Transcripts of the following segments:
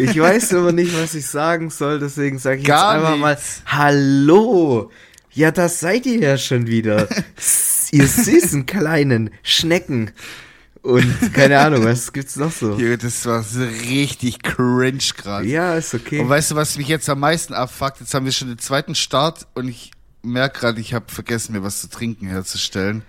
Ich weiß aber nicht, was ich sagen soll, deswegen sage ich Gar jetzt einfach nichts. mal Hallo. Ja, das seid ihr ja schon wieder. ihr süßen kleinen Schnecken. Und keine Ahnung, was gibt's noch so? Hier, das war so richtig cringe gerade. Ja, ist okay. Und weißt du, was mich jetzt am meisten abfuckt? Jetzt haben wir schon den zweiten Start und ich merke gerade, ich habe vergessen, mir was zu trinken herzustellen.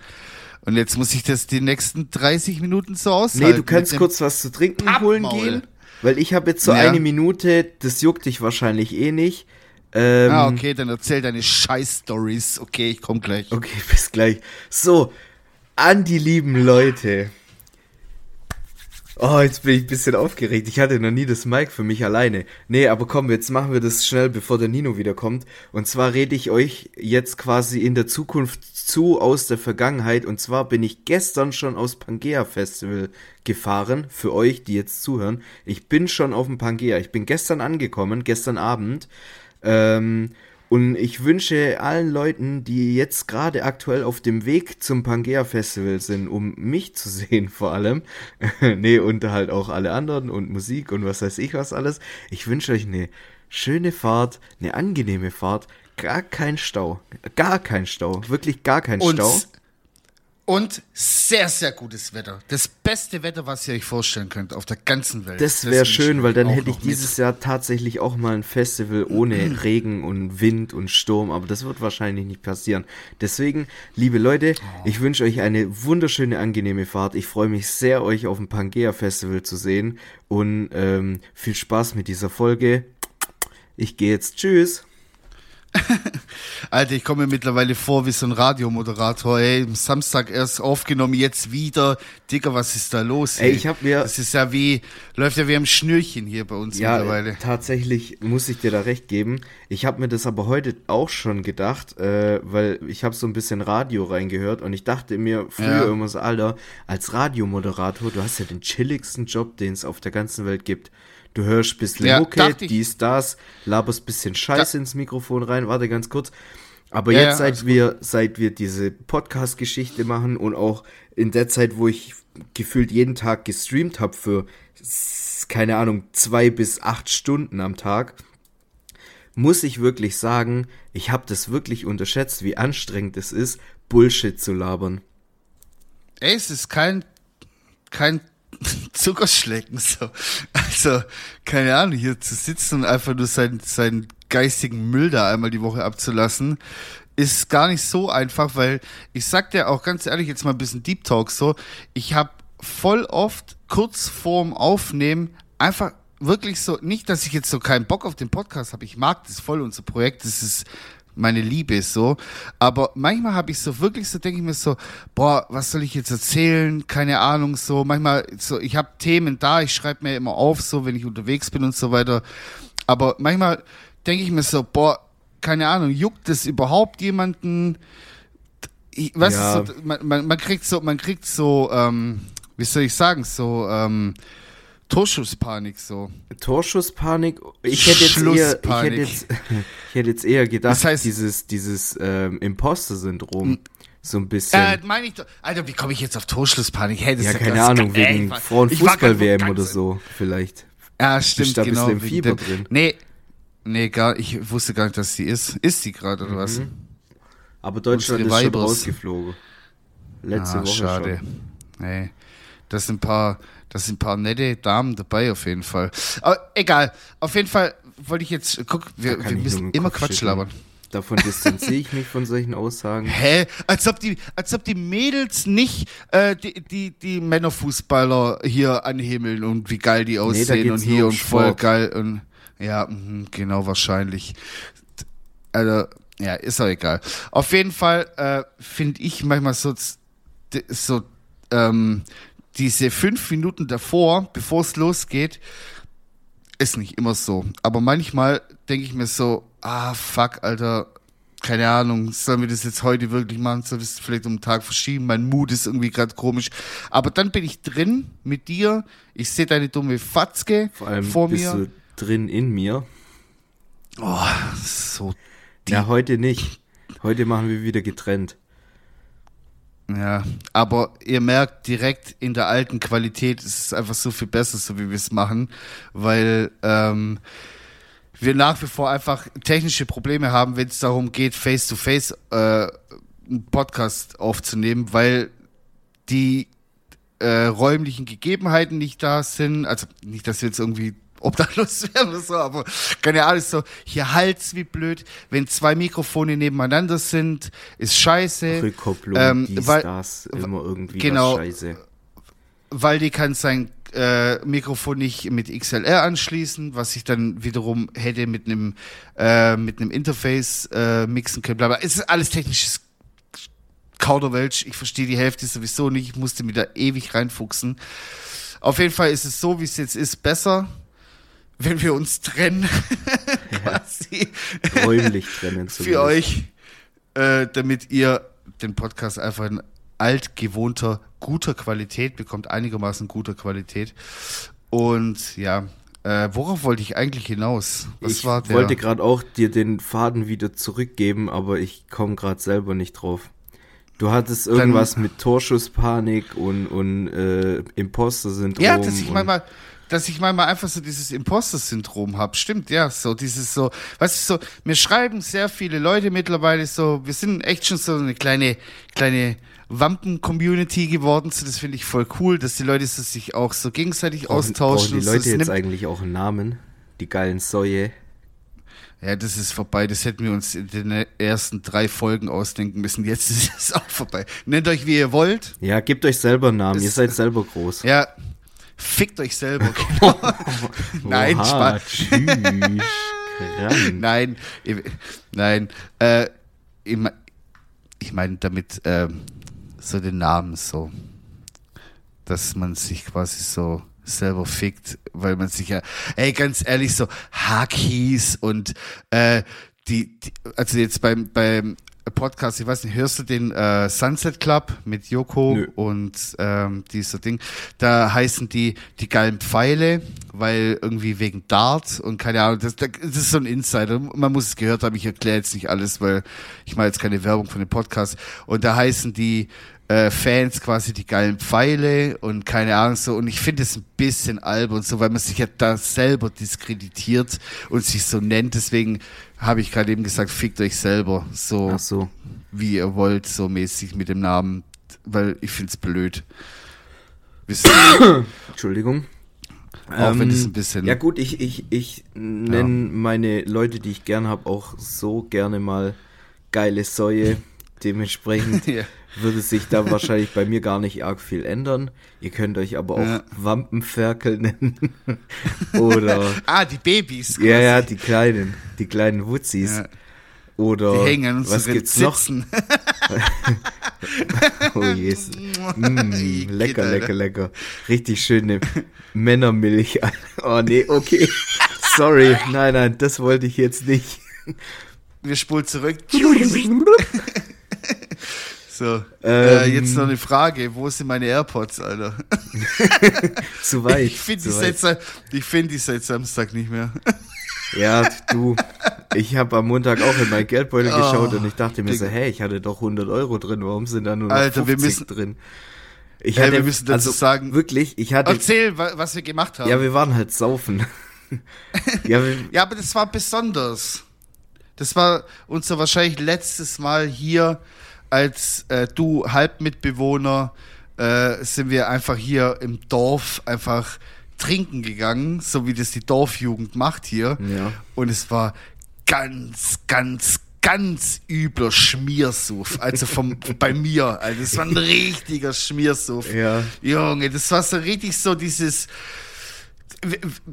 Und jetzt muss ich das die nächsten 30 Minuten so aushalten. Nee, du kannst kurz was zu trinken holen Pappmaul. gehen. Weil ich habe jetzt so Ja. eine Minute, das juckt dich wahrscheinlich eh nicht. Ähm, Ah, okay, dann erzähl deine Scheiß-Stories. Okay, ich komm gleich. Okay, bis gleich. So, an die lieben Leute. Oh, jetzt bin ich ein bisschen aufgeregt. Ich hatte noch nie das Mic für mich alleine. Nee, aber komm, jetzt machen wir das schnell, bevor der Nino wiederkommt. Und zwar rede ich euch jetzt quasi in der Zukunft zu aus der Vergangenheit. Und zwar bin ich gestern schon aus Pangea Festival gefahren. Für euch, die jetzt zuhören. Ich bin schon auf dem Pangea. Ich bin gestern angekommen, gestern Abend. Ähm, und ich wünsche allen Leuten, die jetzt gerade aktuell auf dem Weg zum Pangea Festival sind, um mich zu sehen vor allem, nee, und halt auch alle anderen und Musik und was weiß ich was alles, ich wünsche euch eine schöne Fahrt, eine angenehme Fahrt, gar kein Stau, gar kein Stau, wirklich gar kein Und, Stau. Und sehr, sehr gutes Wetter. Das beste Wetter, was ihr euch vorstellen könnt auf der ganzen Welt. Das wäre schön, weil dann hätte ich noch mit. dieses Jahr tatsächlich auch mal ein Festival ohne Regen und Wind und Sturm, aber das wird wahrscheinlich nicht passieren. Deswegen, liebe Leute, Oh. ich wünsche euch eine wunderschöne, angenehme Fahrt. Ich freue mich sehr, euch auf dem Pangea Festival zu sehen und ähm, viel Spaß mit dieser Folge. Ich gehe jetzt. Tschüss. Alter, ich komme mir mittlerweile vor wie so ein Radiomoderator. Ey, am Samstag erst aufgenommen, jetzt wieder. Digga, was ist da los? Ey, ich hab mir- Das ist ja wie, läuft ja wie am Schnürchen hier bei uns Ja, mittlerweile. tatsächlich muss ich dir da recht geben. Ich habe mir das aber heute auch schon gedacht, äh, weil ich habe so ein bisschen Radio reingehört und ich dachte mir früher Ja. immer so, Alter, als Radiomoderator, du hast ja den chilligsten Job, den es auf der ganzen Welt gibt. Du hörst bisschen Ja, Mucke, dies, das, laberst bisschen Scheiße ins Mikrofon rein, warte ganz kurz. Aber Ja, jetzt, seit wir, seit wir diese Podcast-Geschichte machen und auch in der Zeit, wo ich gefühlt jeden Tag gestreamt habe für, keine Ahnung, zwei bis acht Stunden am Tag, muss ich wirklich sagen, ich habe das wirklich unterschätzt, wie anstrengend es ist, Bullshit zu labern. Ey, es ist kein, kein Zuckerschlecken, so. Also, keine Ahnung, hier zu sitzen und einfach nur seinen, seinen geistigen Müll da einmal die Woche abzulassen, ist gar nicht so einfach, weil ich sag dir auch ganz ehrlich jetzt mal ein bisschen Deep Talk so, ich habe voll oft kurz vorm Aufnehmen einfach wirklich so, nicht, dass ich jetzt so keinen Bock auf den Podcast habe, ich mag das voll, unser Projekt, das ist meine Liebe ist so. Aber manchmal habe ich so wirklich so, denke ich mir so, boah, was soll ich jetzt erzählen? Keine Ahnung, so. Manchmal so, ich habe Themen da, ich schreibe mir immer auf, so, wenn ich unterwegs bin und so weiter. Aber manchmal denke ich mir so, boah, keine Ahnung, juckt das überhaupt jemanden? Ich, was Ja. so, man, man, man kriegt so, man kriegt so, ähm, wie soll ich sagen, so, ähm, Torschusspanik so. Torschusspanik, ich hätte jetzt eher, ich hätte jetzt, ich hätte jetzt eher gedacht, Das heißt- dieses, dieses ähm, Imposter-Syndrom, so ein bisschen. Äh, meine ich doch. Alter, wie komme ich jetzt auf Torschlusspanik? Hey, das ja, ist keine das- Ahnung, wegen Frauenfußball-WM oder so, vielleicht. Ja, stimmt, da genau. bisschen im Fieber dem- drin. Nee, nee, gar, ich wusste gar nicht, dass sie ist. Ist sie gerade, oder was? Aber Deutschland ist schon rausgeflogen. Letzte ah, Woche schade. schon. Nee. Das sind ein paar, das sind ein paar nette Damen dabei, auf jeden Fall. Aber egal. Auf jeden Fall wollte ich jetzt, guck, wir, wir müssen immer Kopf Quatsch schütteln. labern. Davon distanziere ich mich von solchen Aussagen. Hä? Als ob die, als ob die Mädels nicht äh, die, die, die Männerfußballer hier anhimmeln und wie geil die aussehen geht's und hier um und voll Sport. geil und ja, mhm, genau wahrscheinlich. Also, ja, ist auch egal. Auf jeden Fall äh, finde ich manchmal so, so ähm, diese fünf Minuten davor, bevor es losgeht, ist nicht immer so. Aber manchmal denke ich mir so, ah, fuck, Alter, keine Ahnung, sollen wir das jetzt heute wirklich machen? Sollen wir es vielleicht um den Tag verschieben? Mein Mut ist irgendwie gerade komisch. Aber dann bin ich drin mit dir. Ich sehe deine dumme Fatzke Vor allem vor bist mir. du drin in mir. Oh, so. Ja, heute nicht. Heute machen wir wieder getrennt. Ja, aber ihr merkt direkt in der alten Qualität, es ist einfach so viel besser, so wie wir es machen, weil ähm, wir nach wie vor einfach technische Probleme haben, wenn es darum geht, face-to-face äh, einen Podcast aufzunehmen, weil die äh, räumlichen Gegebenheiten nicht da sind. Also nicht, dass wir jetzt irgendwie obdachlos werden oder so, aber keine Ahnung, so, hier halt's wie blöd, wenn zwei Mikrofone nebeneinander sind, ist scheiße. Rückkopplung, Ähm, dies, weil- das, immer irgendwie genau. scheiße. weil die kann sein äh, Mikrofon nicht mit XLR anschließen, was ich dann wiederum hätte mit einem äh, mit einem Interface äh, mixen können. Bla. Es ist alles technisches Kauderwelsch. Ich verstehe die Hälfte sowieso nicht. Ich musste mir da ewig reinfuchsen. Auf jeden Fall ist es so, wie es jetzt ist, besser, wenn wir uns trennen. Quasi Räumlich trennen zu für euch, äh, damit ihr den Podcast einfach in altgewohnter, guter Qualität bekommt, einigermaßen guter Qualität. Und ja, äh, worauf wollte ich eigentlich hinaus? Was ich war der? wollte gerade auch dir den Faden wieder zurückgeben, aber ich komme gerade selber nicht drauf. Du hattest irgendwas mit Torschusspanik und, und äh, Imposter-Syndrom. ja, dass ich manchmal, dass ich manchmal einfach so dieses Imposter-Syndrom habe. Stimmt, ja, so dieses so, weißt du, so, mir schreiben sehr viele Leute mittlerweile so, wir sind echt schon so eine kleine, kleine Wampen-Community geworden. So, das finde ich voll cool, dass die Leute so sich auch so gegenseitig brauchen, austauschen. brauchen die so. Leute Das jetzt eigentlich auch einen Namen? Die geilen Säue. Ja, das ist vorbei. Das hätten wir uns in den ersten drei Folgen ausdenken müssen. Jetzt ist es auch vorbei. Nennt euch, wie ihr wollt. Ja, gebt euch selber einen Namen. Das- Ihr seid selber groß. Ja, fickt euch selber. Genau. Nein, Oha, Spaß. Tschüss. Nein, ich- nein. Äh, ich me- ich meine damit ähm, so den Namen so, dass man sich quasi so selber fickt, weil man sich ja, ey, ganz ehrlich, so Hakis und äh, die, die, also jetzt beim beim Podcast, ich weiß nicht, hörst du den äh, Sunset Club mit Joko Nö. und ähm, dieser Ding? Da heißen die die geilen Pfeile, weil irgendwie wegen Dart und keine Ahnung, das, das ist so ein Insider. Man muss es gehört haben, ich erkläre jetzt nicht alles, weil ich mache jetzt keine Werbung von dem Podcast. Und da heißen die äh, Fans quasi die geilen Pfeile und keine Ahnung so. Und ich finde es ein bisschen albern so, weil man sich ja da selber diskreditiert und sich so nennt. Deswegen habe ich gerade eben gesagt, fickt euch selber so so. wie ihr wollt, so mäßig mit dem Namen, weil ich find's blöd. Wisst ihr, Entschuldigung. auch wenn Ähm, das ein bisschen. Ja gut, ich, ich, ich nenne meine Leute, die ich gern habe, auch so gerne mal geile Säue. Dementsprechend Ja. Würde sich da wahrscheinlich bei mir gar nicht arg viel ändern. Ihr könnt euch aber auch Ja. Wampenferkel nennen. Oder Ah, die Babys. ja, ja, quasi. die kleinen, die kleinen Wutzis. Ja. Oder Die hängen an was gibt's noch? Sitzen. Oh Jesus. Mm, lecker, lecker, lecker. Richtig schöne Männermilch. Oh nee, okay. Sorry. Nein, nein, das wollte ich jetzt nicht. Wir spulen zurück. So, äh, Ähm. jetzt noch eine Frage. Wo sind meine AirPods, Alter? Zu weit. Ich finde die, seit ich find die seit Samstag nicht mehr. Ja, du. Ich habe am Montag auch in meinen Geldbeutel Oh, geschaut und ich dachte mir so, hey, ich hatte doch 100 Euro drin, warum sind da nur noch Alter, 50 wir müssen- drin? Ich Hey, hatte, wir müssen dazu also sagen- wirklich, ich hatte, Erzähl, wa- was wir gemacht haben. ja, wir waren halt saufen. ja, wir, Ja, aber das war besonders. Das war unser wahrscheinlich letztes Mal hier als äh, du Halbmitbewohner äh, sind wir einfach hier im Dorf einfach trinken gegangen, so wie das die Dorfjugend macht hier. Ja. Und es war ganz, ganz, ganz übler Schmiersuff. Also vom, bei mir. Also es war ein richtiger Schmiersuff. Ja. Junge, das war so richtig so dieses.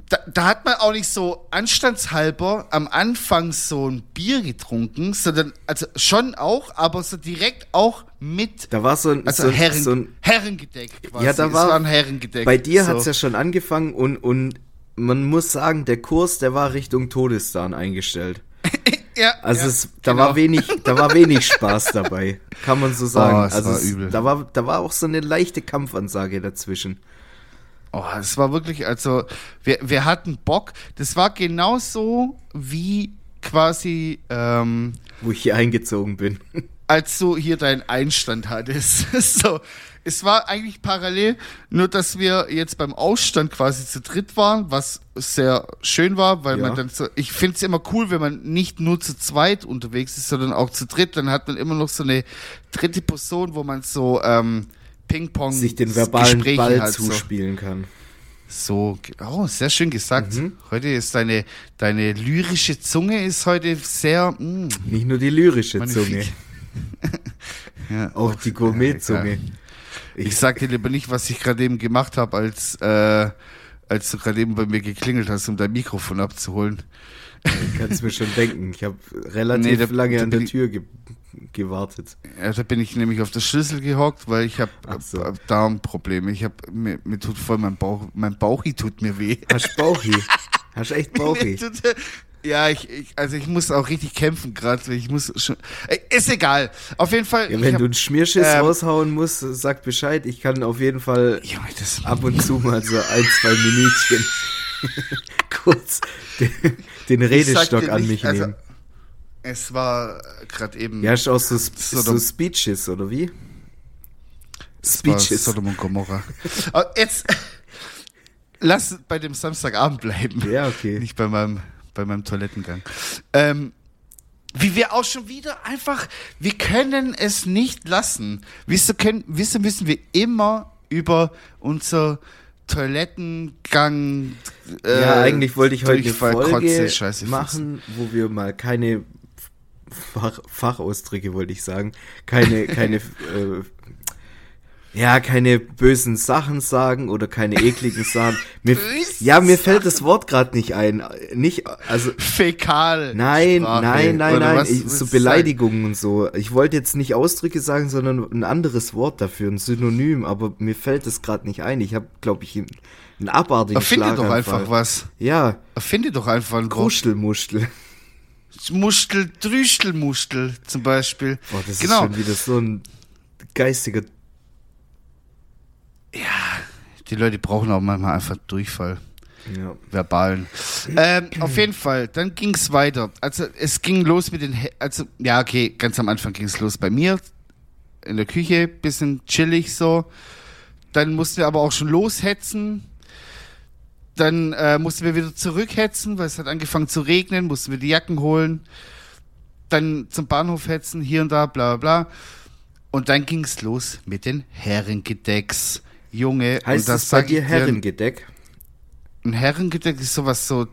Da, da hat man auch nicht so anstandshalber am Anfang so ein Bier getrunken, sondern, also schon auch, aber so direkt auch mit. da war so ein, Also so, Herren, so ein Herrengedeck quasi. Ja, da Es war- ein Herrengedeck. Bei dir so. hat's ja schon angefangen und, und man muss sagen, der Kurs, der war Richtung Todestan eingestellt. ja, Also ja, es, da genau. war wenig, da war wenig Spaß dabei, kann man so sagen. Oh, es also war übel. da war, da war auch so eine leichte Kampfansage dazwischen. Oh, das war wirklich, also, wir, wir hatten Bock. Das war genauso wie quasi, ähm, Wo ich hier eingezogen bin. als du hier deinen Einstand hattest. so, es war eigentlich parallel, nur dass wir jetzt beim Ausstand quasi zu dritt waren, was sehr schön war, weil Ja. man dann so, ich finde es immer cool, wenn man nicht nur zu zweit unterwegs ist, sondern auch zu dritt, dann hat man immer noch so eine dritte Person, wo man so ähm, Ping-Pong Sich den verbalen Gespräche Ball so. zuspielen kann. So, oh, sehr schön gesagt. Mhm. Heute ist deine, deine lyrische Zunge ist heute sehr, mm, Nicht nur die lyrische. Zunge, ja, auch die Gourmet-Zunge. Ja. Ich sag dir lieber nicht, was ich gerade eben gemacht habe, als, äh, als du gerade eben bei mir geklingelt hast, um dein Mikrofon abzuholen. Kannst mir schon denken. Ich habe relativ Nee, da- lange da an der Tür ge gewartet. Ja, da bin ich nämlich auf der Schlüssel gehockt, weil ich habe so. äh, Darmprobleme. Ich habe mir, mir tut voll mein Bauch, mein Bauchi tut mir weh. Hast Bauchi? Hast echt Bauchi? Ja, ich, ich, also ich muss auch richtig kämpfen gerade. Ich muss schon. Ist egal. Auf jeden Fall. Ja, wenn hab- du einen Schmierschiss ähm, raushauen musst, sag Bescheid. Ich kann auf jeden Fall das, ab und zu mal so ein, zwei Minütchen kurz den, den Redestock an nicht, mich also, nehmen. Es war gerade eben. Ja, hast auch so, Sp So, Speeches, oder wie? Speeches. Sodom und Gomorra. Jetzt lass bei dem Samstagabend bleiben. Ja, okay. Nicht bei meinem, bei meinem Toilettengang. Ähm, wie wir auch schon wieder einfach, wir können es nicht lassen. Wieso, können, wieso müssen wir immer über unser Toilettengang. Äh, ja, eigentlich wollte ich heute eine Folge Kotze, Scheiße, machen, wo wir mal keine Fach, Fachausdrücke, wollte ich sagen, keine, keine, äh, ja, keine bösen Sachen sagen oder keine ekligen Sachen. Mir, ja, mir fällt das Wort gerade nicht ein. Nicht, also, Fäkal. nein, Sprache. nein, nein, nein, ich, so? Beleidigungen und so. Ich wollte jetzt nicht Ausdrücke sagen, sondern ein anderes Wort dafür, ein Synonym, aber mir fällt das gerade nicht ein. Ich habe, glaube ich, einen abartigen Erfinde doch einfach was. Ja, Erfinde doch einfach ein Wort. Kruschelmuschel. Muschel, Drüschelmuschel zum Beispiel. Boah, das genau. ist schon wieder so ein geistiger. Die Leute brauchen auch manchmal einfach Durchfall. Ja. verbalen. ähm, auf jeden Fall, dann ging es weiter. Also es ging los mit den, He also ja okay, ganz am Anfang ging es los bei mir in der Küche, bisschen chillig so. Dann mussten wir aber auch schon loshetzen. Dann äh, mussten wir wieder zurückhetzen, weil es hat angefangen zu regnen, mussten wir die Jacken holen. Dann zum Bahnhof hetzen, hier und da, bla bla bla. Und dann ging es los mit den Herrengedecks. Junge, Heißt und das das bei ich dir Herrengedeck? ein Herrengedeck ist sowas so,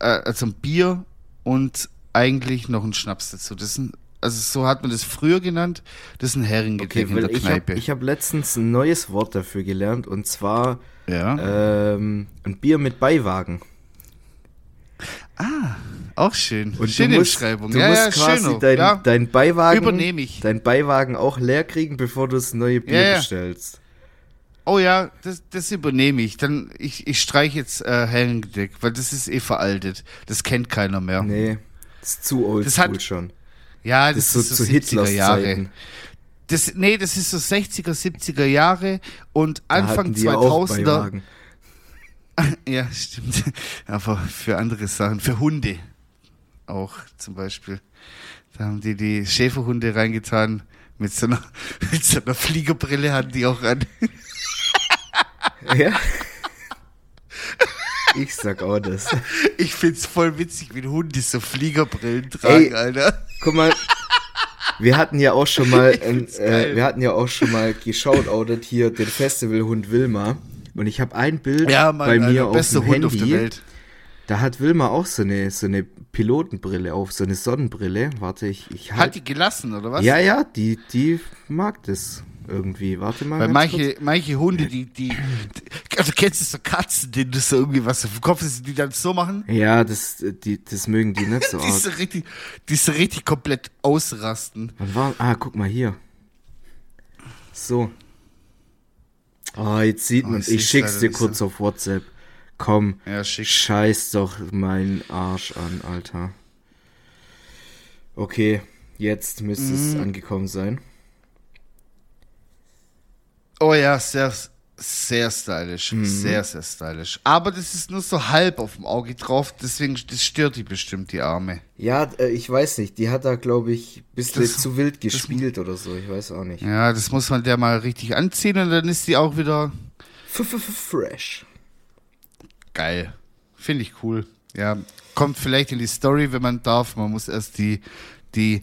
äh, also ein Bier und eigentlich noch ein Schnaps dazu. Das ist ein, also so hat man das früher genannt. Das ist ein Herrengedeck in weil der ich habe Kneipe. hab letztens ein neues Wort dafür gelernt und zwar ja, ähm, ein Bier mit Beiwagen. auch schön. Und Schöne du musst, Beschreibung. du ja, musst ja, quasi schön. dein, ja. dein Beiwagen, ich. dein Beiwagen auch leer kriegen, bevor du das neue Bier bestellst. Oh ja, das, das übernehme ich. Dann ich, ich streiche jetzt äh, Herrengedeck, weil das ist eh veraltet. Das kennt keiner mehr. Nee, das ist zu oldschool Das hat- schon. Ja, Das das, ist so ist zu so 70er Hitlers Jahre. Das, nee, das ist so 60er, 70er Jahre und Da Anfang auch 2000er. Beiwagen. Ja, stimmt. Aber für andere Sachen, für Hunde auch zum Beispiel. Da haben die die Schäferhunde reingetan. Mit so einer, mit so einer Fliegerbrille hatten die auch an. Ja. Ich sag auch das. Ich find's voll witzig, wie Hunde so Fliegerbrillen tragen, Ey. Alter. Guck mal, wir hatten ja auch schon mal, ein, äh, wir hatten ja auch schon mal geschaut, outet hier den Festivalhund Wilma. Und ich habe ein Bild Ja, Mann, bei mir Alter, auf beste dem Hund Handy. auf der Welt. Da hat Wilma auch so eine, so eine Pilotenbrille auf, so eine Sonnenbrille. Warte, ich, ich Hat halt. die gelassen, oder was? Ja, ja, die, die mag das irgendwie. Warte mal. Weil ganz kurz. manche, manche Hunde, die, die, also kennst du so Katzen, denen das so irgendwie was auf dem Kopf ist, die dann so machen? Ja, das, die, das mögen die nicht so Die so arg. richtig, die so richtig komplett ausrasten. Wann war, ah, guck mal hier. So. Ah, jetzt sieht Oh, man, ich schick's dir kurz auf WhatsApp. Komm. Ja. Scheiß doch meinen Arsch an, Alter. Okay, jetzt müsste es Mhm. angekommen sein. Oh ja, sehr, Sehr stylisch, sehr, sehr stylisch. Aber das ist nur so halb auf dem Auge drauf, deswegen das stört die bestimmt, die Arme. Ja, äh, ich weiß nicht. Die hat da, glaube ich, ein bisschen Das- zu wild gespielt oder so. Ich weiß auch nicht. Ja, das muss man der mal richtig anziehen und dann ist die auch wieder F -f -f Fresh. geil. Finde ich cool. Ja, kommt vielleicht in die Story, wenn man darf. Man muss erst die, die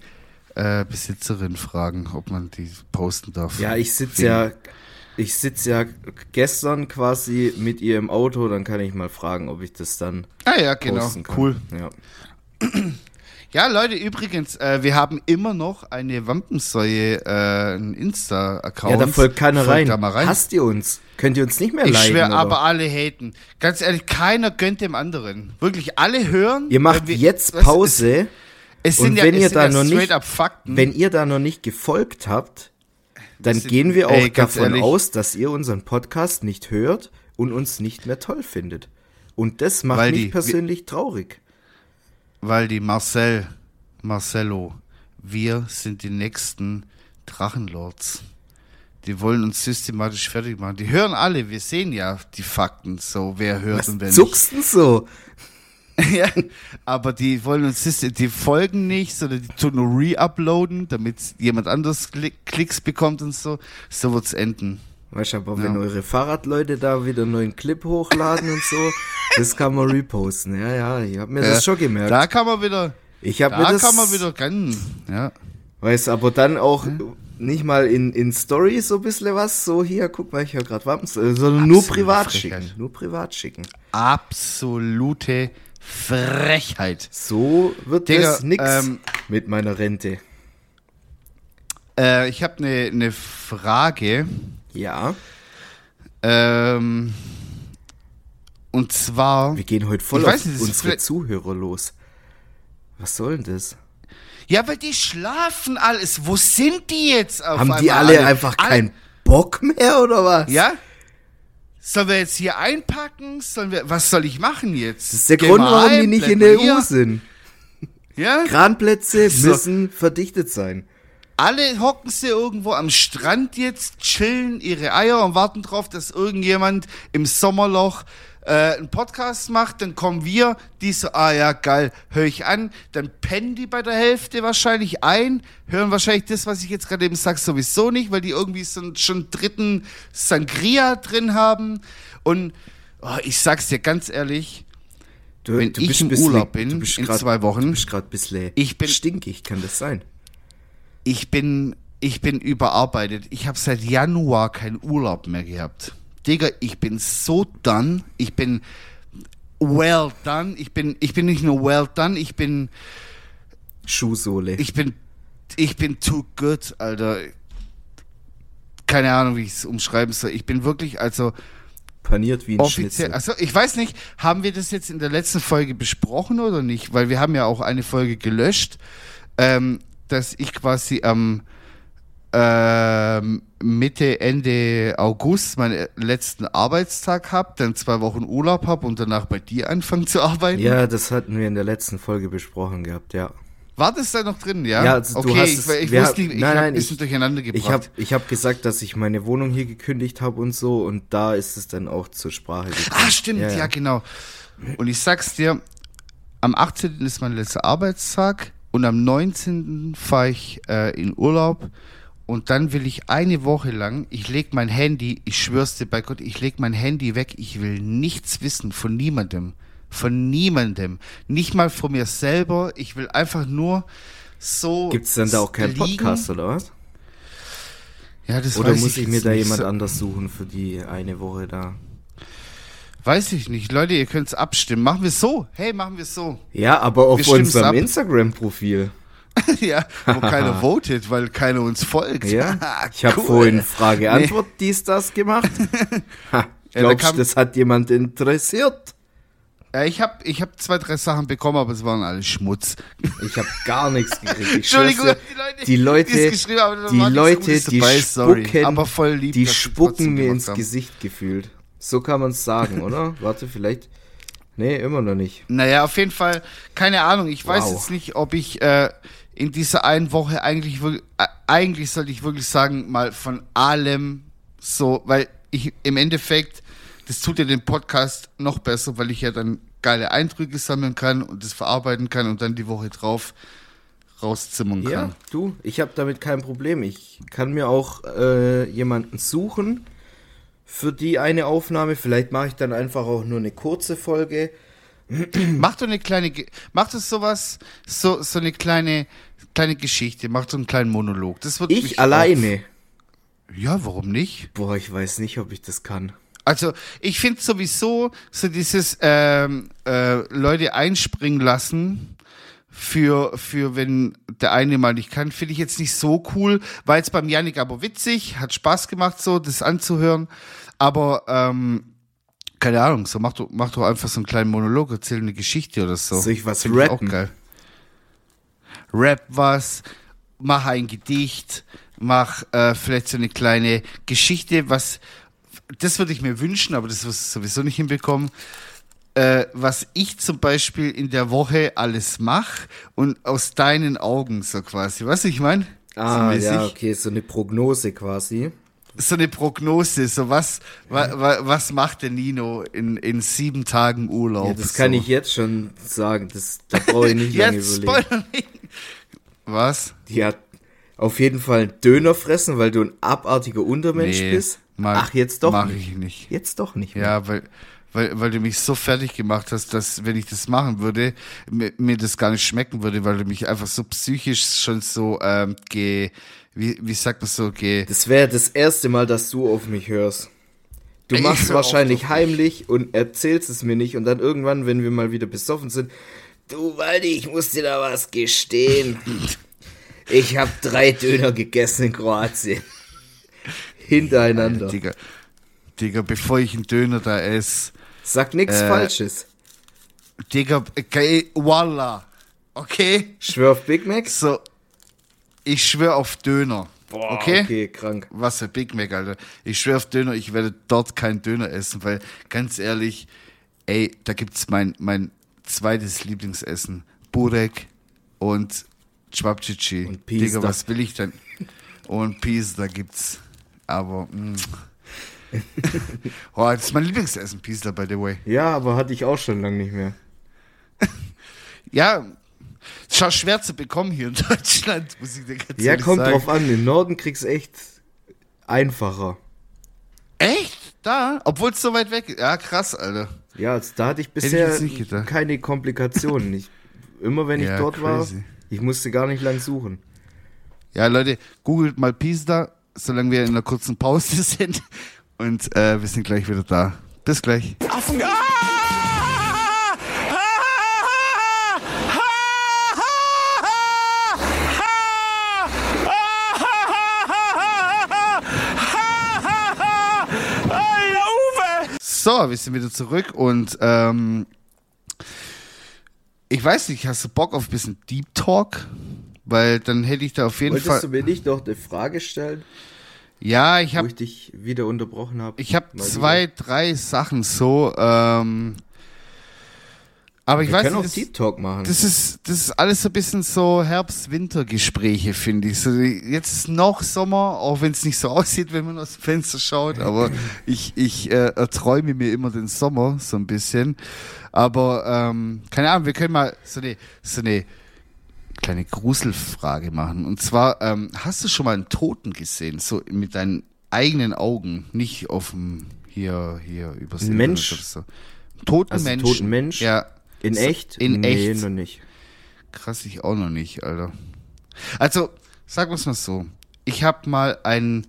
äh, Besitzerin fragen, ob man die posten darf. Ja, ich sitze ja, ich sitze ja gestern quasi mit ihr im Auto. Dann kann ich mal fragen, ob ich das dann Ah ja, genau. Cool. Ja. Ja, Leute, übrigens, äh, wir haben immer noch eine Wampensäue, äh, einen Insta-Account. ja, da folgt keiner Folgt rein. Da mal rein. Hasst ihr uns? Könnt ihr uns nicht mehr ich leiden? schwöre, oder? aber alle haten. Ganz ehrlich, keiner gönnt dem anderen. Wirklich, alle hören. Ihr macht wir- jetzt Pause. Es, es Und sind ja, wenn es ihr da ja noch straight nicht- up Fakten. Wenn ihr da noch nicht gefolgt habt, dann gehen wir auch ey, davon ehrlich. aus, dass ihr unseren Podcast nicht hört und uns nicht mehr toll findet. Und das macht Weil mich die- persönlich traurig. Weil die Marcel, Marcello, wir sind die nächsten Drachenlords. Die wollen uns systematisch fertig machen. Die hören alle, wir sehen ja die Fakten, so wer hört Was und wer zuckst denn so? ja, aber die wollen uns die folgen nicht, sondern die tun nur re-uploaden, damit jemand anders Klick Klicks bekommt und so. So wird's enden. Weißt du, aber Ja. wenn eure Fahrradleute da wieder einen neuen Clip hochladen und so, das kann man reposten. Ja, ja, ich hab mir Ja, das schon gemerkt. Da kann man wieder, ich hab mir da das, kann man wieder rennen. Ja. Weißt du, aber dann auch nicht mal in, in Story so ein bisschen was, so hier, guck mal, ich höre gerade Wappens, äh, sondern nur Absolute privat Frechheit. schicken. Nur privat schicken. Absolute Frechheit. So wird Digga, das nix ähm, mit meiner Rente. Äh, ich habe eine ne Frage. Ja, Ähm, und zwar. wir gehen heute voll auf weiß unsere Zuhörer los. Was soll denn das? Ja, weil die schlafen alles. Wo sind die jetzt auf Haben die einmal alle einfach Alle- keinen Bock mehr oder was? Ja? Sollen wir jetzt hier einpacken? Sollen wir, was soll ich machen jetzt? Das ist der Geh Grund, warum die nicht in der. EU sind. Ja? Kranplätze So. müssen verdichtet sein. Alle hocken sie irgendwo am Strand jetzt, chillen ihre Eier und warten drauf, dass irgendjemand im Sommerloch äh, einen Podcast macht. Dann kommen wir, die so, ah ja, geil, höre ich an. Dann pennen die bei der Hälfte wahrscheinlich ein, hören wahrscheinlich das, was ich jetzt gerade eben sage, sowieso nicht, weil die irgendwie so einen, schon einen dritten Sangria drin haben. Und oh, ich sag's dir ganz ehrlich, Du, Wenn du ich bist im ein bisschen- Urlaub bin, in grad- zwei Wochen, Du bist gerade ein bisschen ich bin- stinkig, kann das sein? ich bin, ich bin überarbeitet. Ich habe seit Januar keinen Urlaub mehr gehabt. Digga, ich bin so done. Ich bin well done. Ich bin, ich bin nicht nur well done, ich bin, Schuhsohle. ich bin, ich bin too good, Alter. Keine Ahnung, wie ich es umschreiben soll. Ich bin wirklich, also Paniert wie ein offiziell. Schnitzel. Also ich weiß nicht, haben wir das jetzt in der letzten Folge besprochen oder nicht? Weil wir haben ja auch eine Folge gelöscht, ähm, dass ich quasi am ähm, Mitte, Ende August meinen letzten Arbeitstag habe, dann zwei Wochen Urlaub habe und danach bei dir anfangen zu arbeiten. Ja, das hatten wir in der letzten Folge besprochen gehabt, ja. War das da noch drin, ja? Ja, also du okay, hast ich, es- ich wusste ich nein, nein, ein bisschen ich- durcheinander gebracht. Ich habe ich hab gesagt, dass ich meine Wohnung hier gekündigt habe und so und da ist es dann auch zur Sprache gekommen. Ah, stimmt, ja, genau. Und ich sag's dir, am 18. ist mein letzter Arbeitstag und am 19. fahre ich äh, in Urlaub und dann will ich eine Woche lang, ich leg mein Handy, ich schwör's dir bei Gott, ich leg mein Handy weg, ich will nichts wissen von niemandem. Von niemandem. Nicht mal von mir selber. Ich will einfach nur so. Gibt's dann da auch keinen liegen. Podcast oder was? Ja, das Oder muss ich mir jetzt da jemand So- anders suchen für die eine Woche da? Weiß ich nicht. Leute, ihr könnt's abstimmen. Machen wir so. Hey, machen wir so. Ja, aber auf Wir unserem. Instagram-Profil. ja, wo keiner votet, weil keiner uns folgt. Ja, ich habe Cool. vorhin Frage-Antwort dies, das gemacht. Ha, da glaubst kam- du, das hat jemand interessiert? Ja, ich habe ich hab zwei, drei Sachen bekommen, aber es waren alles Schmutz. Ich habe gar nichts gekriegt. Entschuldigung, die Leute, die es geschrieben haben, da die Leute, Gutes die dabei, spucken, aber voll lieb, die spucken mir ins haben. Gesicht gefühlt. So kann man es sagen, oder? Warte, vielleicht. Nee, immer noch nicht. Naja, auf jeden Fall, keine Ahnung. Ich weiß Wow. jetzt nicht, ob ich äh, in dieser einen Woche eigentlich äh, eigentlich sollte ich wirklich sagen, mal von allem so, weil ich im Endeffekt, das tut ja den Podcast noch besser, weil ich ja dann geile Eindrücke sammeln kann und das verarbeiten kann und dann die Woche drauf rauszimmern kann. Ja, du, ich habe damit kein Problem. Ich kann mir auch äh, jemanden suchen für die eine Aufnahme. Vielleicht mache ich dann einfach auch nur eine kurze Folge. Mach doch eine kleine, mach das sowas, so, so eine kleine, kleine Geschichte, mach so einen kleinen Monolog. Das wird Ich alleine. Auch, ja, warum nicht? Boah, ich weiß nicht, ob ich das kann. Also ich finde sowieso so dieses ähm, äh, Leute einspringen lassen für für wenn der eine mal nicht kann, finde ich jetzt nicht so cool. War jetzt beim Janik aber witzig, hat Spaß gemacht so das anzuhören, aber ähm, keine Ahnung, so mach doch mach doch einfach so einen kleinen Monolog, erzähl eine Geschichte oder so. Soll ich was Find ich rappen? Auch geil. Rap was, mach ein Gedicht, mach äh, vielleicht so eine kleine Geschichte, was das würde ich mir wünschen, aber das wirst du sowieso nicht hinbekommen. Äh, was ich zum Beispiel in der Woche alles mache und aus deinen Augen so quasi, was ich meine? Ah, so, ja, okay, so eine Prognose quasi. So eine Prognose, so was, wa, wa, was macht der Nino in, in sieben Tagen Urlaub? Ja, das kann so. ich jetzt schon sagen. Das, da brauche ich nicht lange Jetzt überlegen. Was? Ja, auf jeden Fall einen Döner fressen, weil du ein abartiger Untermensch Nee, bist. mag- Ach, jetzt doch Mach nicht. ich nicht. Jetzt doch nicht mehr. Ja, weil, weil, weil du mich so fertig gemacht hast, dass wenn ich das machen würde, mir, mir das gar nicht schmecken würde, weil du mich einfach so psychisch schon so ähm, ge, wie, wie sagt man so, ge, Das wäre das erste Mal, dass du auf mich hörst. Du Ich machst hör wahrscheinlich heimlich und erzählst es mir nicht und dann irgendwann, wenn wir mal wieder besoffen sind, du Waldi, ich muss dir da was gestehen. ich habe drei Döner gegessen in Kroatien. Hintereinander. Digga, Digga, bevor ich einen Döner da esse, Sag nichts Äh, Falsches. Digga, okay, voila, okay? Schwör auf Big Mac? So, ich schwöre auf Döner, Boah, okay? Okay, krank. Was für Big Mac, Alter. Ich schwöre auf Döner, ich werde dort keinen Döner essen, weil ganz ehrlich, ey, da gibt's mein, mein zweites Lieblingsessen. Burek und Chwabchichi. Und Pizza. Digga, was will ich denn? Und Pizza gibt's. Aber, mm. oh, das ist mein Lieblingsessen, Pizza, by the way. Ja, aber hatte ich auch schon lange nicht mehr. Ja, ist schon schwer zu bekommen hier in Deutschland, muss ich dir ganz Ja, ehrlich kommt sagen. drauf an. Im Norden kriegst du echt einfacher. Echt? Da? Obwohl es so weit weg ist. Ja, krass, Alter. Ja, also da hatte ich ich bisher gedacht. keine Komplikationen. Ich, immer wenn ich Ja, dort crazy. war, ich musste gar nicht lang suchen. Ja, Leute, googelt mal Pisa, solange wir in einer kurzen Pause sind. Und äh, wir sind gleich wieder da. Bis gleich. Affen. Ah! So, wir sind wieder zurück und ähm, ich weiß nicht, hast du Bock auf ein bisschen Deep Talk? Weil dann hätte ich da auf jeden Wolltest Fall. du mir nicht noch eine Frage stellen, Ja, ich wo habe ich dich wieder unterbrochen habe? ich hab zwei, drei Sachen so. Ähm, aber ich Wir weiß können nicht, auch Deep Talk machen. das ist das ist alles so ein bisschen so Herbst-Winter-Gespräche, finde ich. So, jetzt ist noch Sommer, auch wenn es nicht so aussieht, wenn man aus dem Fenster schaut. Aber ich ich äh, erträume mir immer den Sommer so ein bisschen. Aber ähm, keine Ahnung, wir können mal so eine so eine kleine Gruselfrage machen. Und zwar, ähm, hast du schon mal einen Toten gesehen? So mit deinen eigenen Augen, nicht auf dem hier, hier übers Ein Internet Mensch? oder so. Toten Also Menschen. toten Mensch? Ja. In echt? In nee, echt. noch nicht. Krass, ich auch noch nicht, Alter. Also, sagen wir es mal so. Ich habe mal einen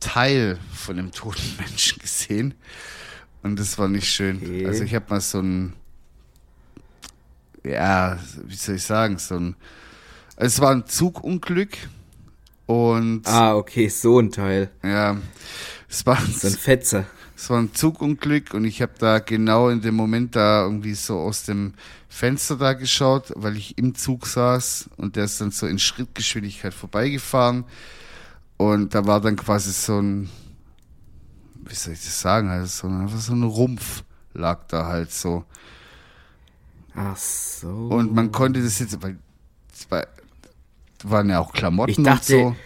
Teil von einem toten Menschen gesehen. Und das war nicht schön. Okay. Also ich habe mal so ein, ja, wie soll ich sagen, so ein, es war ein Zugunglück und Ah, okay, so ein Teil. ja, es war, So ein Fetzer. Es war ein Zugunglück und ich habe da genau in dem Moment da irgendwie so aus dem Fenster da geschaut, weil ich im Zug saß und der ist dann so in Schrittgeschwindigkeit vorbeigefahren und da war dann quasi so ein, wie soll ich das sagen, also so ein, einfach so ein Rumpf lag da halt so Ach so. und man konnte das jetzt, weil war, waren ja auch Klamotten Ich dachte, und so.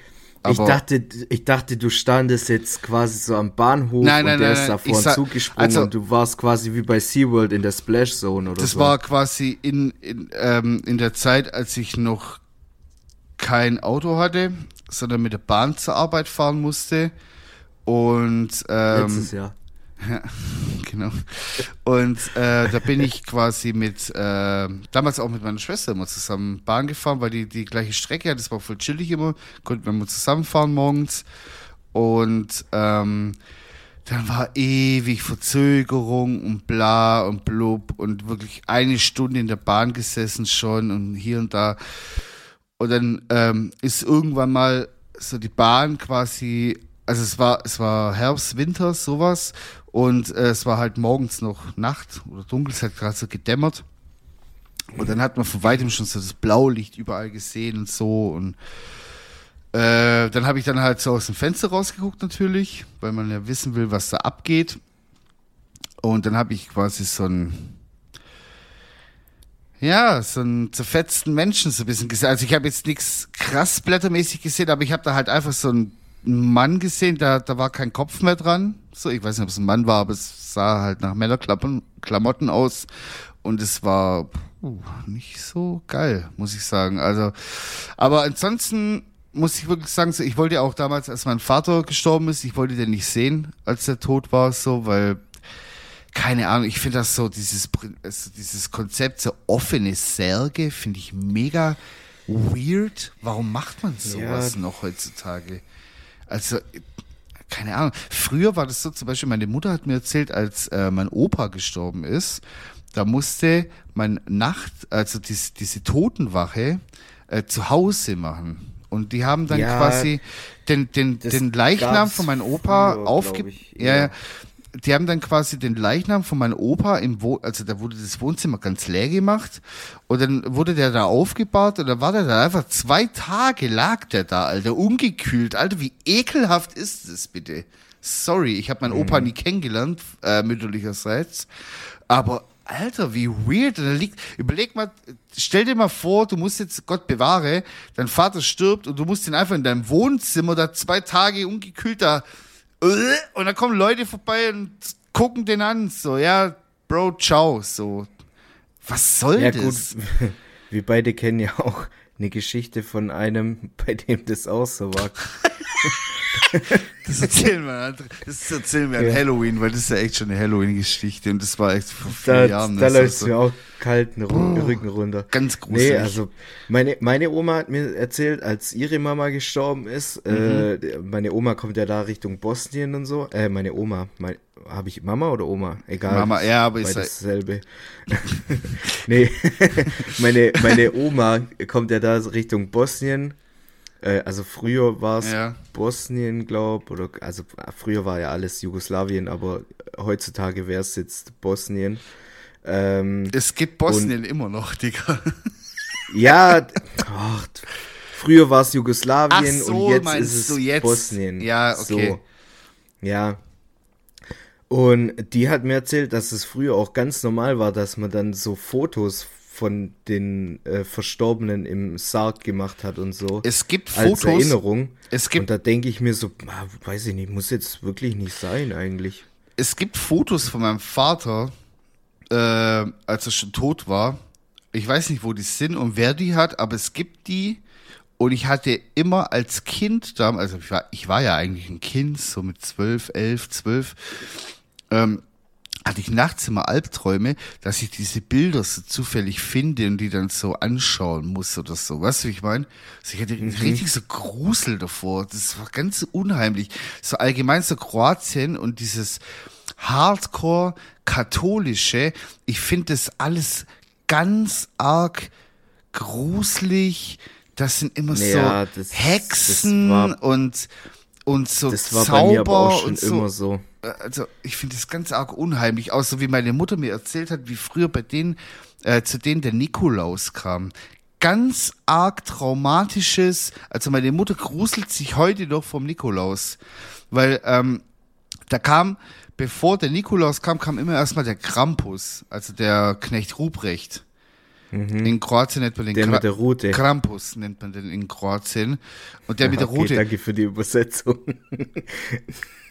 Ich Aber dachte, ich dachte, du standest jetzt quasi so am Bahnhof Nein, nein, und der nein, ist da ich vorne sag- zugesprungen also- und du warst quasi wie bei SeaWorld in der Splash Zone oder das so. war quasi in, in, ähm, in der Zeit, als ich noch kein Auto hatte, sondern mit der Bahn zur Arbeit fahren musste. Und ähm, letztes Jahr. Ja, genau. Und äh, da bin ich quasi mit, äh, damals auch mit meiner Schwester immer zusammen Bahn gefahren, weil die die gleiche Strecke hat. Das war voll chillig immer. Konnten wir mal zusammenfahren morgens. Und ähm, dann war ewig Verzögerung und bla und blub und wirklich eine Stunde in der Bahn gesessen schon und hier und da. Und dann ähm, ist irgendwann mal so die Bahn quasi, also es war, es war Herbst, Winter, sowas. Und äh, es war halt morgens noch Nacht oder dunkel, es hat gerade so gedämmert. Und dann hat man von weitem schon so das Blaulicht überall gesehen und so. Und äh, dann habe ich dann halt so aus dem Fenster rausgeguckt natürlich, weil man ja wissen will, was da abgeht. Und dann habe ich quasi so ein ja, so einen zerfetzten Menschen so ein bisschen gesehen. Also ich habe jetzt nichts krass blättermäßig gesehen, aber ich habe da halt einfach so einen Mann gesehen, da, da war kein Kopf mehr dran. So, ich weiß nicht, ob es ein Mann war, aber es sah halt nach Männerklamotten Klamotten aus. Und es war puh, nicht so geil, muss ich sagen. Also, aber ansonsten muss ich wirklich sagen, ich wollte auch damals, als mein Vater gestorben ist, ich wollte den nicht sehen, als er tot war, so, weil keine Ahnung, ich finde das so, dieses, also dieses Konzept, so offene Särge, finde ich mega weird. Warum macht man sowas Ja. noch heutzutage? Also, keine Ahnung. Früher war das so, zum Beispiel, meine Mutter hat mir erzählt, als äh, mein Opa gestorben ist, da musste man Nacht, also diese, diese Totenwache, äh, zu Hause machen. Und die haben dann Ja, quasi den, den, den Leichnam von meinem Opa früher, aufge... glaub ich, ja, ja. Die haben dann quasi den Leichnam von meinem Opa im Wo also da wurde das Wohnzimmer ganz leer gemacht und dann wurde der da aufgebahrt und dann war der da einfach zwei Tage lag der da, Alter, ungekühlt. Alter, wie ekelhaft ist das bitte? Sorry, ich habe meinen Mhm. Opa nie kennengelernt, äh, mütterlicherseits, aber Alter, wie weird. Und da liegt, überleg mal, stell dir mal vor, du musst jetzt, Gott bewahre, dein Vater stirbt und du musst ihn einfach in deinem Wohnzimmer da zwei Tage ungekühlt da, und dann kommen Leute vorbei und gucken den an, so, ja, Bro, ciao, so. Was soll Ja das? gut, wir beide kennen ja auch eine Geschichte von einem, bei dem das auch so war. Das erzählen wir, an- das erzählen wir an Ja. Halloween, weil das ist ja echt schon eine Halloween-Geschichte und das war echt vor vier Da, Jahren. da läuft so mir auch kalt den Ru- Boah, Rücken runter. Ganz gruselig. Nee, also meine, meine Oma hat mir erzählt, als ihre Mama gestorben ist, Mhm. äh, meine Oma kommt ja da Richtung Bosnien und so. Äh, meine Oma, mein, habe ich Mama oder Oma? Egal. Mama, ja, aber ist dasselbe. nee, meine, meine Oma kommt ja da Richtung Bosnien. Äh, also früher war es Ja. Bosnien, glaub, oder also früher war ja alles Jugoslawien, aber heutzutage wäre es jetzt Bosnien. Ähm, es gibt Bosnien immer noch, Digga. ja, ach, früher war es Jugoslawien so, und jetzt ist es jetzt? Bosnien. Ja, okay. So. Ja. Und die hat mir erzählt, dass es früher auch ganz normal war, dass man dann so Fotos von den äh, Verstorbenen im Sarg gemacht hat und so. Es gibt als Fotos. Erinnerung. Es gibt und da denke ich mir so, ah, weiß ich nicht, muss jetzt wirklich nicht sein eigentlich. es gibt Fotos von meinem Vater, äh, als er schon tot war. Ich weiß nicht, wo die sind und wer die hat, aber es gibt die. Und ich hatte immer als Kind damals, also ich war, ich war ja eigentlich ein Kind, so mit zwölf, elf, zwölf, ähm, hatte ich nachts immer Albträume, dass ich diese Bilder so zufällig finde und die dann so anschauen muss oder so. Weißt du, wie ich meine? Also ich hatte richtig so Grusel davor. Das war ganz unheimlich. So allgemein so Kroatien und dieses Hardcore-Katholische. Ich finde das alles ganz arg gruselig. Das sind immer Ja, so das- Hexen das war- und, und so Das war Zauber bei mir aber auch schon und so immer so. Also ich finde das ganz arg unheimlich, auch so wie meine Mutter mir erzählt hat, wie früher bei denen, äh, zu denen der Nikolaus kam. Ganz arg traumatisches, also meine Mutter gruselt sich heute noch vom Nikolaus, weil ähm, da kam, bevor der Nikolaus kam, kam immer erstmal der Krampus, also der Knecht Ruprecht. In Kroatien nennt man den Mhm. Der Kra mit der Rute. Krampus, nennt man den in Kroatien. Und der mit der Okay, Rute. danke für die Übersetzung.